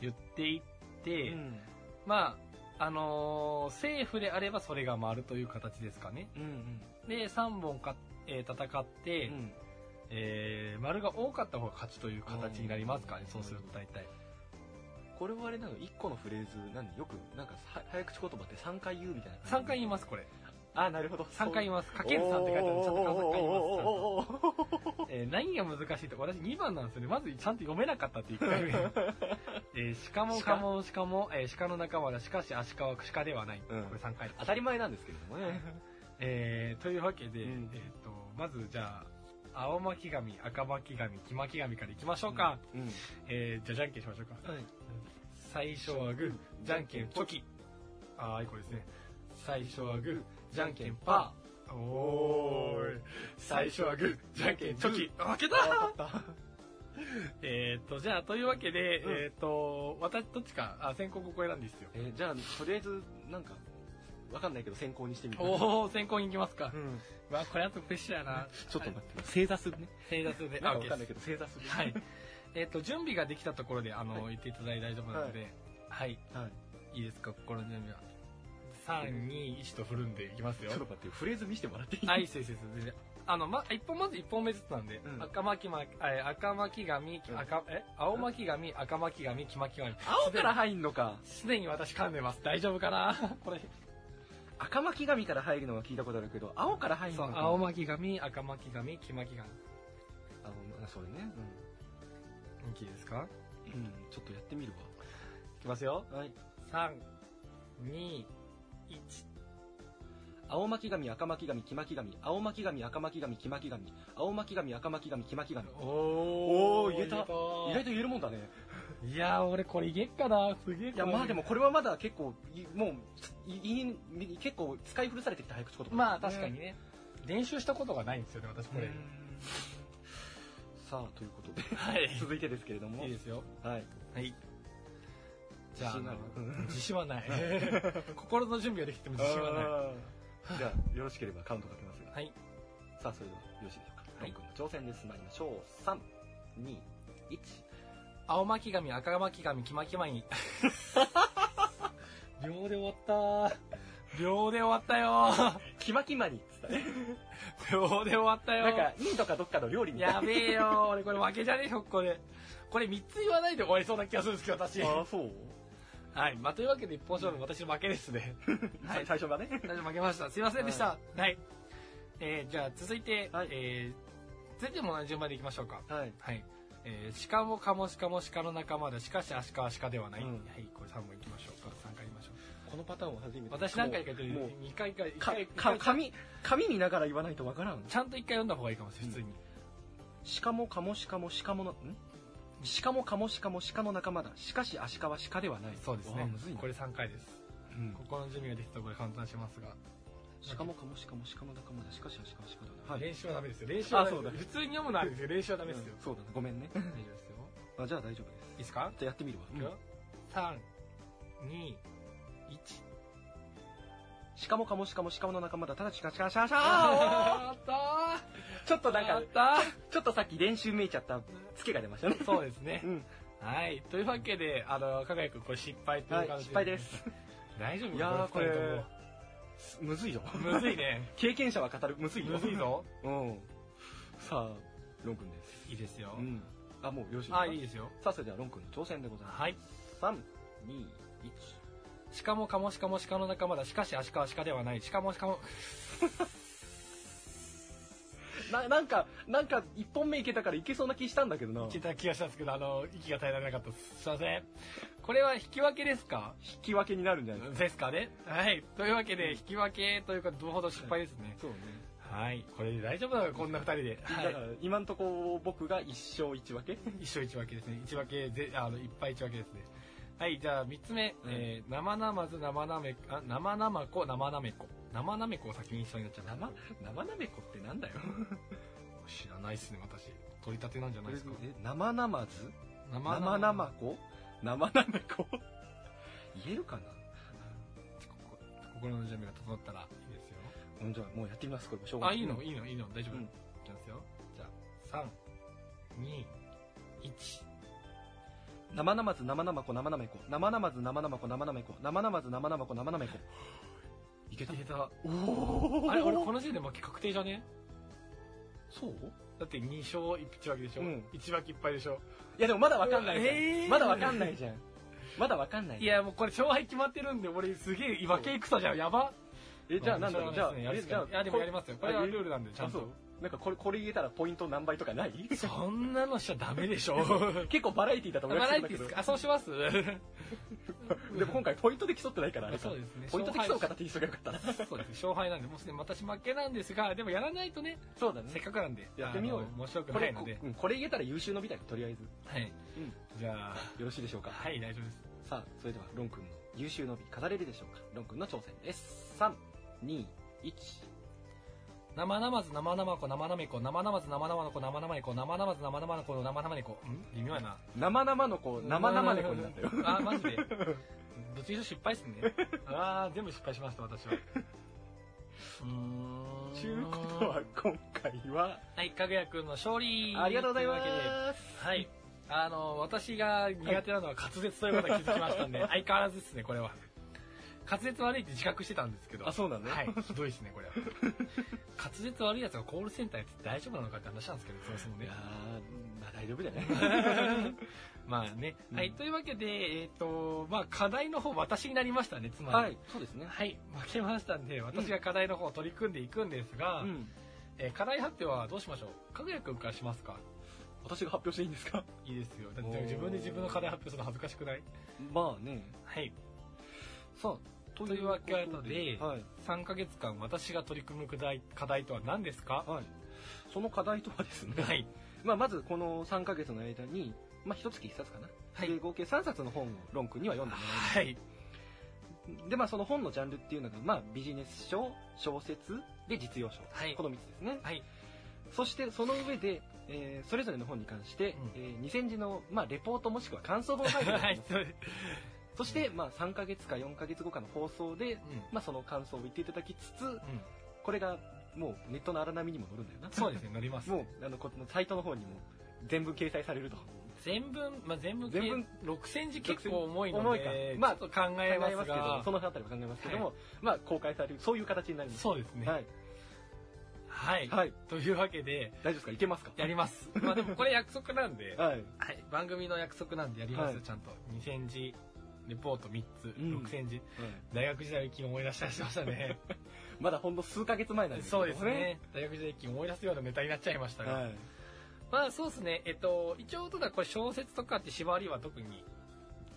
言っていって、うん。まあ、あのーセーフであればそれが回るという形ですかね。うん。で、3本か、えー戦って、うん。えー丸が多かった方が勝ちという形になりますかね、うんそうすると大体。これはあれなの、一個のフレーズ、なんでよく、なんかは、早口言葉って3回言うみたいな。3回言います、これ。あ、なるほど。3回言いまます。かける3って書いてあるちゃんと3回言います。[LAUGHS] えー何が難しいって、私2番なんですよね。まずちゃんと読めなかったって1回目。[LAUGHS] えー、しかも鹿かもしかも、えー鹿の仲間だ。しかし、アシカは鹿ではない。うんこれ3回。当たり前なんですけれどもね。[LAUGHS] えー、というわけで、うんえっ、と、まずじゃあ、青巻紙、赤巻紙、黄巻紙からいきましょうか。うん。えー、じゃあじゃんけんしましょうか。はい。最初はグー、じゃんけんチョキ。あー、いい子ですね。最初はグー、じゃんけんパー。おーい。最初はグー、じゃんけんチョキ。負けた [LAUGHS] えーっと、じゃあ、というわけで、うんえーっと、私、どっちか、あ、先行ここ選んでいいっすよ。えーじゃあ、とりあえず、なんか、わかんないけど先行にしてみる。おー、先行に行きますかう。ん。うわ、これあとプレッシャーやな。ちょっと待って。正座するね。正座するで、なんかんないけど、正座する。す。はい。えーっと、準備ができたところで、あの、はい言っていただいて大丈夫なので、はい。はい。いいですか、心の準備は。3、2、1と振るんでいきますよちょっ。と待って、フレーズ見せてもらっていい？はい、先生、先生。あの、ま、一本まず一本目ずつなんで、うん赤巻ま、え赤巻紙、うん赤、え？青巻紙、赤巻紙、黄巻紙。青から入んのか。すでに私噛んでます。大丈夫かな？[LAUGHS] これ。赤巻紙から入るのは聞いたことあるけど、青から入るそう。青巻紙、赤巻紙、黄巻紙。あの、それね。いいですか？うん。うん。ちょっとやってみるいきますよ。わ。はい。3、2、1。青巻紙、赤巻紙、黄巻紙。青巻紙、赤巻紙、黄巻紙。青巻紙、赤巻紙、黄巻紙。おおー言えた意外と言えるもんだね。いやー、俺これいけっかなすげえいや、まあでもこれはまだ結構、いもう、いい結構使い古されてきた早口言葉。まあ確かにね。練習したことがないんですよね、私これ。さあ、ということで、はい。続いてですけれども。いいですよ。はい。はい。じゃあ、自信はない。[LAUGHS] 心の準備ができても自信はない。い。じゃあ、よろしければカウントかけますが。はい。さあ、それではよろしいでしょうか。はい君の挑戦です。参りましょう。3、2、1。青巻紙、赤巻紙、黄巻紙。[LAUGHS] 秒で終わった秒で終わったよキマキマにっつったね。秒で終わったよなんか、インドかどっかの料理みたいな。やべえよ俺これ負けじゃね？えよ、これ。これ3つ言わないで終わりそうな気がするんですけど、私。ああ、そう？はい。まあ、というわけで一本勝負、私の負けですね。ははいい、最初がね。大丈夫負けました。すいませんでした。はい。えー、じゃあ続いて、はいえー、続いても同じ順番でいきましょうか。はい。はい。えー、鹿もカモシカも鹿の仲間だ。しかしアシカは鹿ではない。うんはい、これ3本いきましょうか。3回言いましょう。このパターンは初めて。私何回か言う、2回か、1か回、、か、か紙、紙見ながら言わないとわからん。ちゃんと1回読んだ方がいいかもしれない、普通に。しかも、かもしかも、しかもの、ん？しかも、かもしかも、鹿の仲間だ。しかし、アシカは鹿ではない。そうですねこれ3回です。うんここの準備ができたところで簡単しますが。しかも、かもしかも、鹿の仲間だ。しかし、アシカは鹿ではない。練習はダメですよ。練習はダメあそうだ普通に読むのはあるんですよ。練習はダメですよ。そうだね。ごめんね。大丈夫ですよ。あ、じゃあ大丈夫です。いいですか？じゃあやってみるわ。いくよ。3、2、1。しかも、かもしかも、鹿の仲間だ。ただしかしかしかしあかーちょっとなんかやっ、たちょっとさっき練習めいちゃったツケが出ましたね。そうですねう。ん。はい。というわけで、あの、かがやくん、これ失敗という形で、はい失敗で。す大丈夫？いやーこれむずいよもむずいね。[LAUGHS] 経験者は語るむずいよむずいぞ。うんさあロン君ですいいですよう。んあもうよろしいですかあ、いいですよ。さあそれではロン君の挑戦でございますはい。3 2 1鹿もカモシカも鹿の仲間だ。しかしアシカは鹿ではない。鹿も鹿も、ななんかなんか1本目いけたからいけそうな気したんだけどないけた気がしたんですけど、あの、息が耐えられなかったです。すいません。これは引き分けですか？引き分けになるんじゃないですかですかねはい。というわけで、引き分けというか、どれほど失敗ですね。そうねはい。これで大丈夫なのか、こんな二人で。はいだから。今んとこ僕が1勝1分け？一勝一分けですね。一分けぜ、あの、いっぱい一分けですね。はい、じゃあ三つ目、うんえー、生なまず生なめ、あ、生なまこ、生なめこ。生なめこを先に一緒になっちゃう。生生なめこってなんだよ [LAUGHS] 知らないっすね、私。取り立てなんじゃないですか。え生なまず生生なまこ生なめこ言えるかな？こ心の準備が整ったらいいですよ。うんじゃあもうやってみますこれしょうがなあ、いいのいいのいいの大丈夫。うんいきますよ。じゃあ、3、2、1。生なまず生なまこ生なめこ生なまず生なまこ生なめこ生なまず生なまこ生なめこいけたいけた。おおあれ、俺この時点で負け確定じゃね？そう？だって2勝1分けでしょ、うん。1分けいっぱいでしょ？いやでもまだわかんないじゃん、えー。まだわかんないじゃん。まだわかんないいや、もうこれ勝敗決まってるんで、俺すげえ負け戦じゃん。やば。えじゃあなんだろう？じゃあじゃあいや、でもやりますよ。これはルールなんで、ちゃんと。なんかこれこれ言えたらポイント何倍とかない？そんなのしちゃダメでしょ。[LAUGHS] 結構バラエティーだとバ思いラエティーですかあ、そうします？[LAUGHS] でも今回ポイントで競ってないからあれかそうですね。ポイントで競う形にしとけばよかったなそうですね。勝敗なんで、もうすでに私負けなんですが、でもやらないとね、そうだせっかくなんで。やってみようよあの面白くこれないので。うんこれ言えたら優秀の美だよとりあえずはい。うんじゃあ、よろしいでしょうか？はい、大丈夫です。さあそれではロン君の優秀の美飾れるでしょうか？ロン君の挑戦です321生なまず生なまこ生なめこ生なまず生なまのこ生なまねこ生なまず生なまのこ生なまねこん微妙やな生々の子生々猫になったよあマジでどっちにしろ失敗っすねあー全部失敗しました私はうんちゅうことは今回ははいかぐやくんの勝利ありがとうございますはいあの私が苦手なのは滑舌ということが気づきましたんで相変わらずですねこれは滑舌悪いって自覚してたんですけど。あそうなの？はい。ひどいですねこれは。[LAUGHS] 滑舌悪いやつがコールセンターやって大丈夫なのかって話なんですけど [LAUGHS] そもそもね。いまあ大丈夫じゃないまあね、うん。はいというわけでえっ、とまあ課題の方私になりましたねつまり。はいそうですね。はい負けましたんで私が課題の方を取り組んでいくんですが、うん。えー課題発表はどうしましょう？かぐやくんからしますか？私が発表していいんですか？いいですよ。だって自分で自分の課題発表するの恥ずかしくない？まあね。はいさあとというわけではい。3ヶ月間私が取り組む課題課題とは何ですか？はい。その課題とはですねはい。まあまずこの3ヶ月の間にまあ一月一冊かな。はい。で合計3冊の本をロン君には読んでもらいます。はい。でまあその本のジャンルっていうのがまあビジネス書小説で実用書、はい。この3つですね。はい。そしてその上で、えーそれぞれの本に関して、うん。えー2000字の、まあ、レポートもしくは感想文を書いてもらはいいます [LAUGHS] そして、まあ、3ヶ月か4ヶ月後かの放送で、うん。まあ、その感想を言っていただきつつうん。これがもうネットの荒波にも乗るんだよな。そうですね乗ります。もうあのこのサイトの方にも全文掲載されると。全文、まあ、全文全文6000字結構重いので重いか。まあちょっと考えますけどがその辺りは考えますけども、まあ、公開されるそういう形になります。そうですね。はい、はい、はい、というわけで大丈夫ですか？いけますか？やります。まあでもこれ約束なんで、[LAUGHS] はい。はい、番組の約束なんでやりますよ、はい。ちゃんと。2000字レポート3つ、うん。6000字。はい大学時代の一気に思い出したりしましたね。[LAUGHS] まだほんの数ヶ月前なんですけどそうですね。大学時代一気に思い出すようなネタになっちゃいましたが、はい。まあそうですね。えっと一応ただこれ小説とかって縛りは特に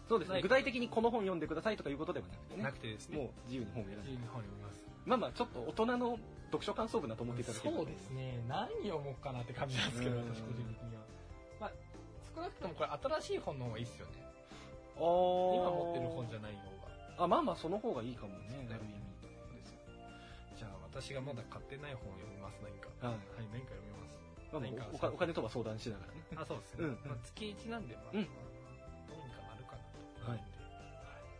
そうですはい。ね具体的にこの本読んでくださいとかいうことではなくてね。なくてですね。もう自由に本を選んで自由に本を読みます。まあまあちょっと大人の読書感想文だと思っていただけるとそうですね。何読もうかなって感じなんですけどうん。私個人的には。まあ少なくともこれ新しい本の方がいいっすよね今持ってる本じゃない方が。あまあまあその方がいいかもね。だいぶ意味ですじゃあ私がまだ買ってない本を読みます何か。はい。はい何か読みます。まあ何かお金お金とは相談しながらね。あそうですね、うん。まあ、月1なんでまあ、うん。まあどうにかなるかなとはい思うんで、はい。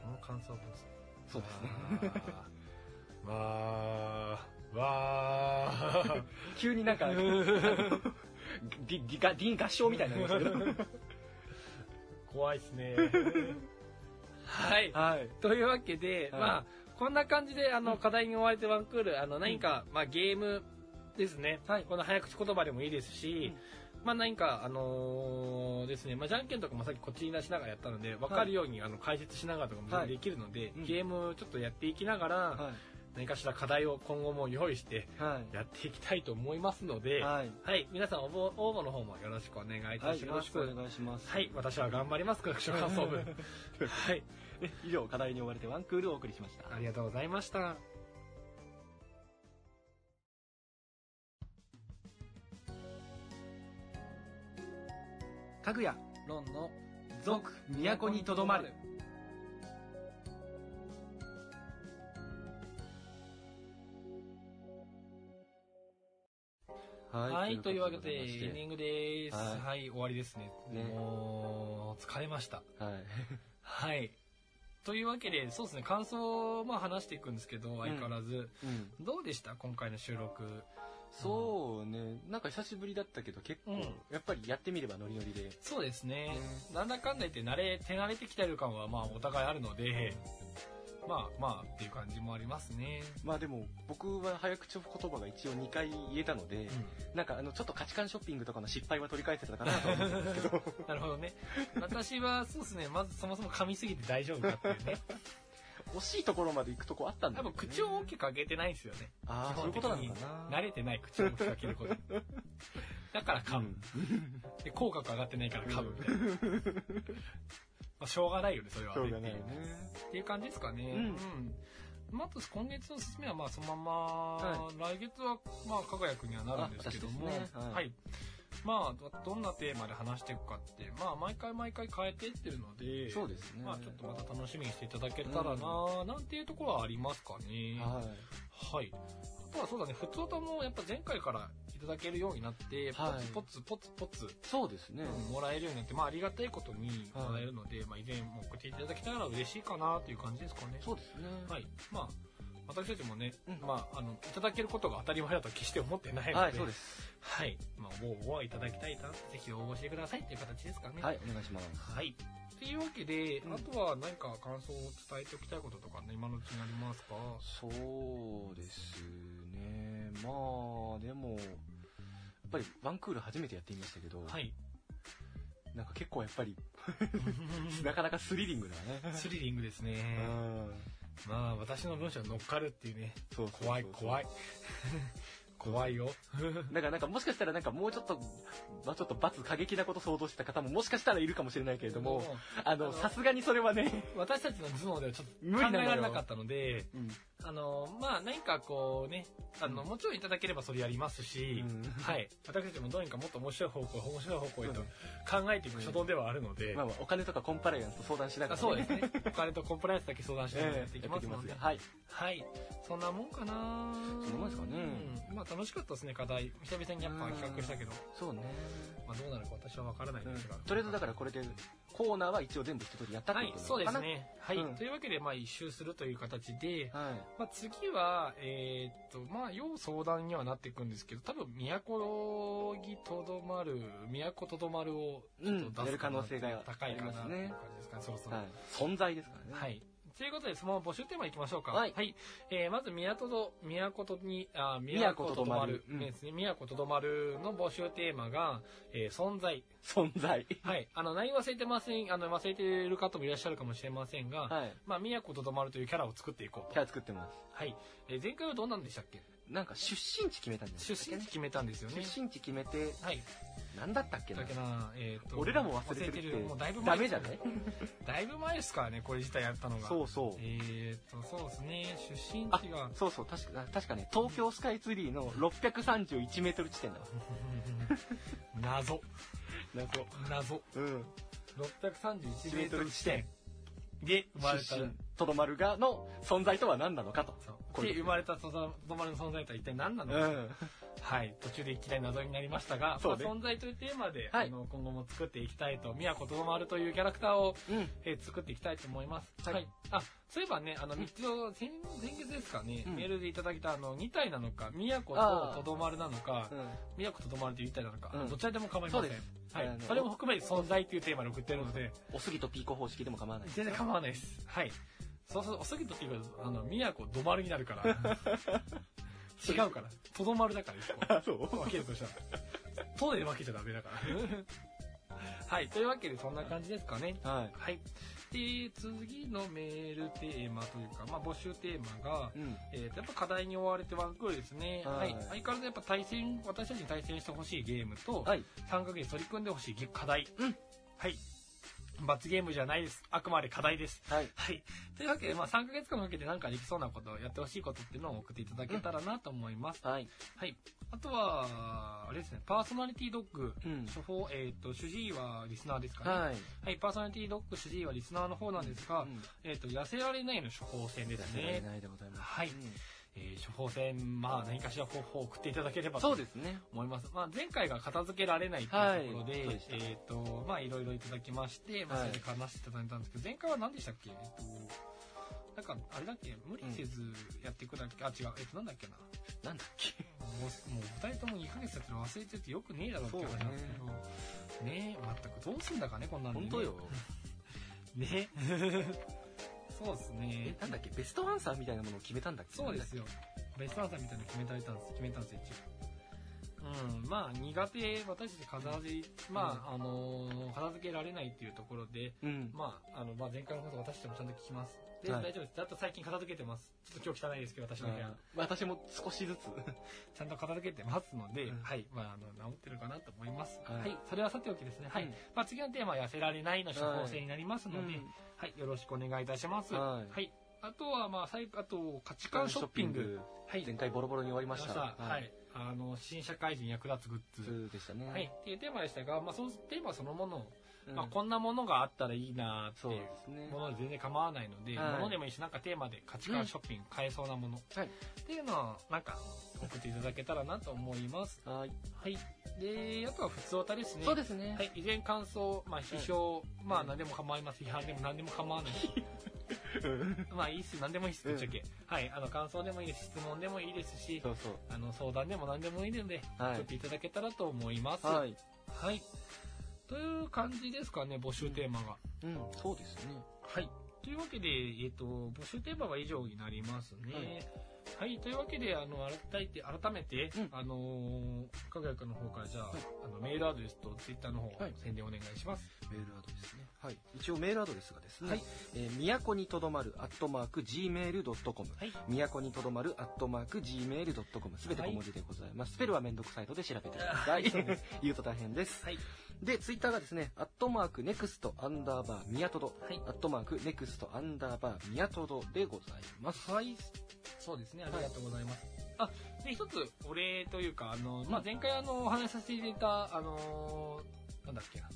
その感想文ですね。そうですね。[LAUGHS] わー。わー。わ [LAUGHS] 急になんかーディディガディン合唱みたいになりましたけど怖いですね。はい。はい。というわけで、はいまあ、こんな感じで、あの、課題に追われてワンクール、あの、何か、まあ、ゲームですね。はいこの早口言葉でもいいですし、まあ、何か、あのーですね、まあ、じゃんけんとかもさっきこっちに出しながらやったので、分かるように、あの、解説しながらとかもできるので、うんゲームちょっとやっていきながら、は何かしら課題を今後も用意してい。はい。やっていきたいと思いますので、はい。はい、皆さん応募応募の方もよろしくお願いいたはい。します。よろしくお願いします。はい、私は頑張ります、クラクション感想部。はい、で以上、課題に追われてワンクールをお送りしました。ありがとうございました。かぐや、ロンの続、都にとどまる。はい、というわけで、エンディングです。はいはい、終わりですね。ねもう、疲れました。はい。はい。というわけで、そうですね、感想をまあ話していくんですけど、相変わらず。うん。どうでした？今回の収録。そうね、なんか久しぶりだったけど結構、うんやっぱりやってみればノリノリで。そうですねね。なんだかんだ言って慣れ、手慣れてきてる感はまあお互いあるので、まあまあっていう感じもありますね。まあでも、僕は早口言葉が一応2回言えたので、なんかあの、ちょっと価値観ショッピングとかの失敗は取り返せたかなと思うんですけど、[LAUGHS] なるほどね。私はそうですね、まずそもそも噛みすぎて大丈夫かっていうね。惜しいところまで行くとこあったんだ多分口を大きく開けてないんですよね。ああ、そういうことなのかな。慣れてない口を大きく開けることに。だから噛む。で、口角上がってないから噛むみたいな。まあ、しょうがないよね、それは、しょうがないよね。っていう感じですかね。うんうん。まあ、今月の進めはまあそのまま、は来月はまあ、かがやくんにはなるんですけども、ねはいはい。まあ、どどんなテーマで話していくかって、まあ、毎回毎回変えていってるので、そうですね。まあ、ちょっとまた楽しみにしていただけたらな、なんていうところはありますかね。はい。はい。あとはそうだね、普通歌もやっぱ前回からいただけるようになって、はいポツポツポツポツ、そうですね。もらえるようになって、まあありがたいことにもらえるので、まあ以前も送っていただけたら嬉しいかなという感じですかね。そうですね。はい。まあ、私たちもね、うんまあ、あの、いただけることが当たり前だとは決して思ってないので、はい、そうです。はい。まあ、応募はいただきたいな、ぜひ応募してくださいっていう形ですかね。はい、お願いします。はい。というわけで、うんあとは何か感想を伝えておきたいこととかね、今のうちにありますか？そうですね。まあ、でも、やっぱりワンクール初めてやってみましたけど、はい。なんか結構やっぱり、[LAUGHS] なかなかスリリングだね。[LAUGHS] スリリングですね。うん。まあ、私の文章に乗っかるっていうね、そう怖い、怖い。怖いよ。[LAUGHS] だからなんかもしかしたらなんかもうちょっと、まあちょっと罰過激なこと想像してた方ももしかしたらいるかもしれないけれども、あの、さすがにそれはね、私たちの頭脳ではちょっと無考え理なれなかったので、うん。あの、まあ、何かこうね、あの、もちろんいただければそれやりますし、うん。はい。私たちもどうにかもっと面白い方向、面白い方向へと考えていく初動ではあるので、まあまあお金とかコンプライアンスと相談しながら、あそうですね。お金とコンプライアンスだけ相談してやっていきますので、ええやっていきはい。そんなもんかなそんなもんですかね。うん。まあ楽しかったですね、課題。久々にやっぱ企画したけど、そうね。まあどうなるか私はわからないうんですが。とりあえずだからこれで、コーナーは一応全部一通りやったってこ、とはいそう。ですね。はい。うんというわけで、まあ一周するという形で、はい。まあ次は、えーっと、まあ要相談にはなっていくんですけど、多分、都にとどまる、都とどまるをちょっと出す可能性が高いかなありますねっていう感じですかね、そろそろ。はい。存在ですからね。はい。ということで、そのまま募集テーマいきましょうか。はいえー、まず、都と、都とに、あ、都都とどまる。うんですね。都とどまるの募集テーマが、えー、存在。存在。はい。あの、何忘れてません、あの、忘れてる方もいらっしゃるかもしれませんが、はい。まあ、都とどまるというキャラを作っていこうと。キャラ作ってます。はい。えー前回はどうなんでしたっけなんか出身地決めたんじゃない出身地決めたんですよね。出身地決めて、はい。なんだったっけなな、えっ、と。俺らも忘れてるってもうだいぶ前ダメじゃない？[LAUGHS] だいぶ前ですからね、これ自体やったのが。そうそう。えっ、と、そうですね、出身あ地が、そうそう、確か、確かね、東京スカイツリーの631メートル地点だわ。[LAUGHS] 謎。謎。謎。うん。631メートル地点で生まれた。とどまるがの存在とは何なのかと。そうこれで生まれたとどまるの存在とは一体何なのか。うん。はい、途中でいきなり謎になりましたが、そうねまあ、存在というテーマで、はいあの今後も作っていきたいと、宮古とどまるというキャラクターを、うん。えー作っていきたいと思います。はいあ、そういえばね、あの、三つを、先先月ですかね、うんメールでいただいた、あの、2体なのか、宮古あーととどまるなのか、うん。宮古とどまるという1体なのか、うんどちらでも構いません。そうですはい。それも含めて存在というテーマで送ってるので、おすぎとピーコ方式でも構わない。全然構わないです。はい。そうすると、おすぎとっていうか、あの、宮古どまるになるから。[LAUGHS] 違うから。とどまるだから、一個。あ、そう？分けるとしたら。とで分けちゃダメだから。[LAUGHS] はい。というわけで、そんな感じですかね。ははい。で、次のメールテーマというか、まあ、募集テーマが、い。うん。えーと、やっぱ課題に追われてワンクールですね。は。はいい相変わらずやっぱ対戦、私たちに対戦してほしいゲームと、はい。3ヶ月取り組んでほしい課題。うんはい。罰ゲームじゃないです。あくまで課題です。はい。はい。というわけで、まあ、3ヶ月間かけて何かできそうなことをやってほしいことっていうのを送っていただけたらなと思います。はい。はい。あとは、あれですね、パーソナリティドッグ。うん。処方、えっ、と、主治医はリスナーですかね。はい。はい、パーソナリティドッグ主治医はリスナーの方なんですが、うんえっ、と、痩せられないの処方箋ですね。ないでございます。はいうんえー処方箋、まあ、何かしら方法を送っていただければとそうですね。思います。まあ、前回が片付けられないっていうところで、はいえっ、と、まあ、いろいろいただきまして、まあ、そはいれで話していただいたんですけど、前回は何でしたっけ？えっ、と、なんか、あれだっけ？無理せずやっていくだけ、あ、違う、えっ、と、なんだっけな？なんだっけ？もう、もう二人とも2ヶ月やってるの忘れててよくねえだろうって話なんですけど、ねえ、全くどうすんだかね、こんなんで、ね。本当よ。[LAUGHS] ねそうですねえ、。なんだっけ、ベストアンサーみたいなものを決めたんだっけ？そうですよ。ベストアンサーみたいなの決めたんです。決めたんですよ、一応。うん、まあ、苦手、私たち片付け、まあ、あのー片付けられないっていうところで、うん。まあ、あの、まあ、前回のこと私たちもちゃんと聞きます。で、はい大丈夫です。あと最近片付けてます。ちょっと今日汚いですけど、私の部屋。私も少しずつ。[LAUGHS] ちゃんと片付けてますので、うんはい。まあ、あの、治ってるかなと思います。は。はいいそれはさておきですね。はい。うんまあ、次のテーマは痩せられないの処方箋になりますので、うんはい。よろしくお願いいたします。はいはい。あとは、まあ、最後、あと、価値観ショッピング。はい。前回ボロボロに終わりました。はい。あの、新社会人役立つグッズ。でしたね。はい。っていうテーマでしたが、まあ、そのテーマそのものを、うん。まあ、こんなものがあったらいいなってそういうですね。もので全然構わないので、はいものでもいいし、なんかテーマで価値観ショッピング買えそうなもの、はいっていうのを、なんか、送っていただけたらなと思います。はい。はい。で、あとは普通歌ですね。そうですね。はい。以前感想、まあ、批評、まあ、何でも構います。批判でも何でも構わない。[LAUGHS] まあ、いいっす。何でもいいっす。ぶっちゃけ。はい。あの、感想でもいいです。質問でもいいですし。あの、相談でも何でもいいので、はい送っていただけたらと思います。はい。はい。という感じですかね、募集テーマが。うん、そうですね。はい。というわけで、えっ、と、募集テーマは以上になりますね。はい。というわけで、あの、改めて、改めて、うんあのー、かぐやくんの方から、じゃあ、はいあの、メールアドレスとツイッターの方、はい宣伝お願いします。メールアドレスね。はい。一応メールアドレスがですね、はいえー、都にとどまる、アットマーク、gmail.com。はい。都にとどまる、アットマーク、gmail.com。すべて小文字でございます。スペルはめんどくさいので調べてください。そうです言うと大変です。はい。で、ツイッターがですね、アットマーク、ネクスト、アンダーバー、ミヤトド。はいアットマーク、ネクスト、アンダーバー、ミヤトドでございます。はい。そうですね、ありがとうございます。あ、で、一つ、お礼というか、あの、まあ、前回あの、お話しさせていただいた、あのーなんだっけな。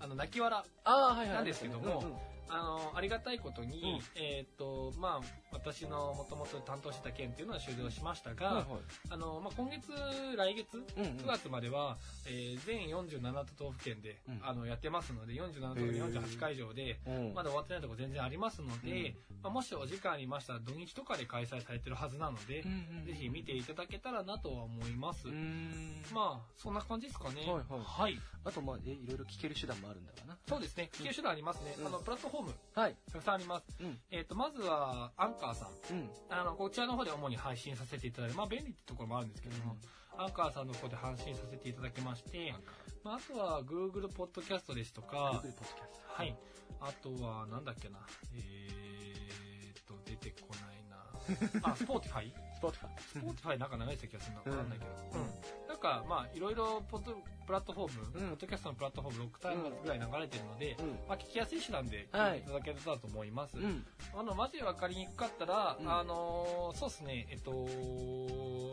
あの、泣き笑ああ、はいなんですけどもあの、ありがたいことに、うんえっ、と、まあ、私のもともと担当してた件っていうのは終了しましたが、はいはいあの、まあ、今月、来月、うんうん9月までは、えー全47都道府県で、うんあの、やってますので、47都道府県48会場で、うんまだ終わってないところ全然ありますので、まあ、もしお時間ありましたら土日とかで開催されてるはずなので、うんうんぜひ見ていただけたらなとは思います。うーんまあ、そんな感じですかね。はいはいはい。あと、まあ、え、いろいろ聞ける手段もあるんだわな。そうですね。聞ける手段ありますね。うんあの、プラットフォーム、はい。たくさんあります。うん。えっ、と、まずは、アンカーさん。うん。あの、こちらの方で主に配信させていただいて、まあ、便利ってところもあるんですけども、アンカーさんの方で配信させていただきまして、まあ、あとは、Google ポッドキャストですとか、Google ポッドキャスト。はい。あとは、なんだっけな。えーっと、出てこないな。[LAUGHS] あ、Spotify? Spotify。Spotify なんか長いした気がするな。うんわかんないけど。うん。なんか、まあ、いろいろ、ポッド、プラットフォーム、うん。ポッドキャストのプラットフォーム6タイムぐらい流れてるので、うんまあ、聞きやすい手段ではい。聞いていただけたらと思います。うん。あの、マジで分かりにくかったら、うん。あのーそうですね、えっと、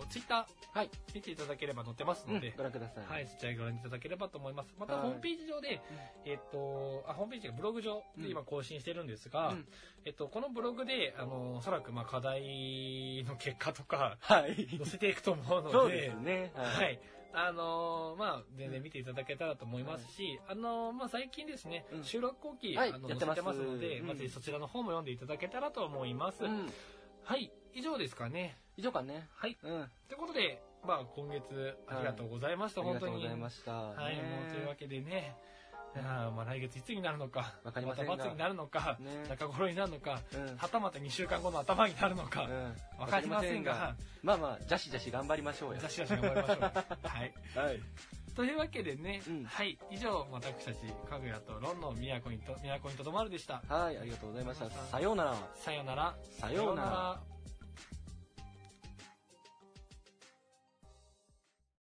ツイッター、はい。見ていただければ載ってますうん。ので、ご覧ください。はい、そちらご覧いただければと思います。また、はい。ホームページ上で、えっと、あ、ホームページがブログ上で今更新してるんですが、うん。えっと、このブログで、あの、おそらく、まあ、課題の結果とか、はい。載せていくと思うので、そうですね。はい。あのーまあ、全然見ていただけたらと思いますし、あのーまあ、最近ですね、うん。収録後期、はいあのやってます載せてます。ので、うんまずそちらの方も読んでいただけたらと思います。うん。はい、以上ですかね。以上かね。はい。うん。ということで、まあ、今月、ありがとうございました、ありがとう本当に。ございました。はい、ねもうというわけでね、あーまあ、来月いつになるのか、わかりませんが。た末になるのか、ね。中頃になるのか、うん。はたまた2週間後の頭になるのか、うん。わかりませんが、まあまあじゃしじゃし頑張りましょうよ。出し出し頑張りましょう。[LAUGHS] はい。はい。というわけでね、うん。はい、以上、私たち、かぐやとロンの都にと、都にとどまるでした。はいありがとうございました。さようなら。さよなら。さようならら。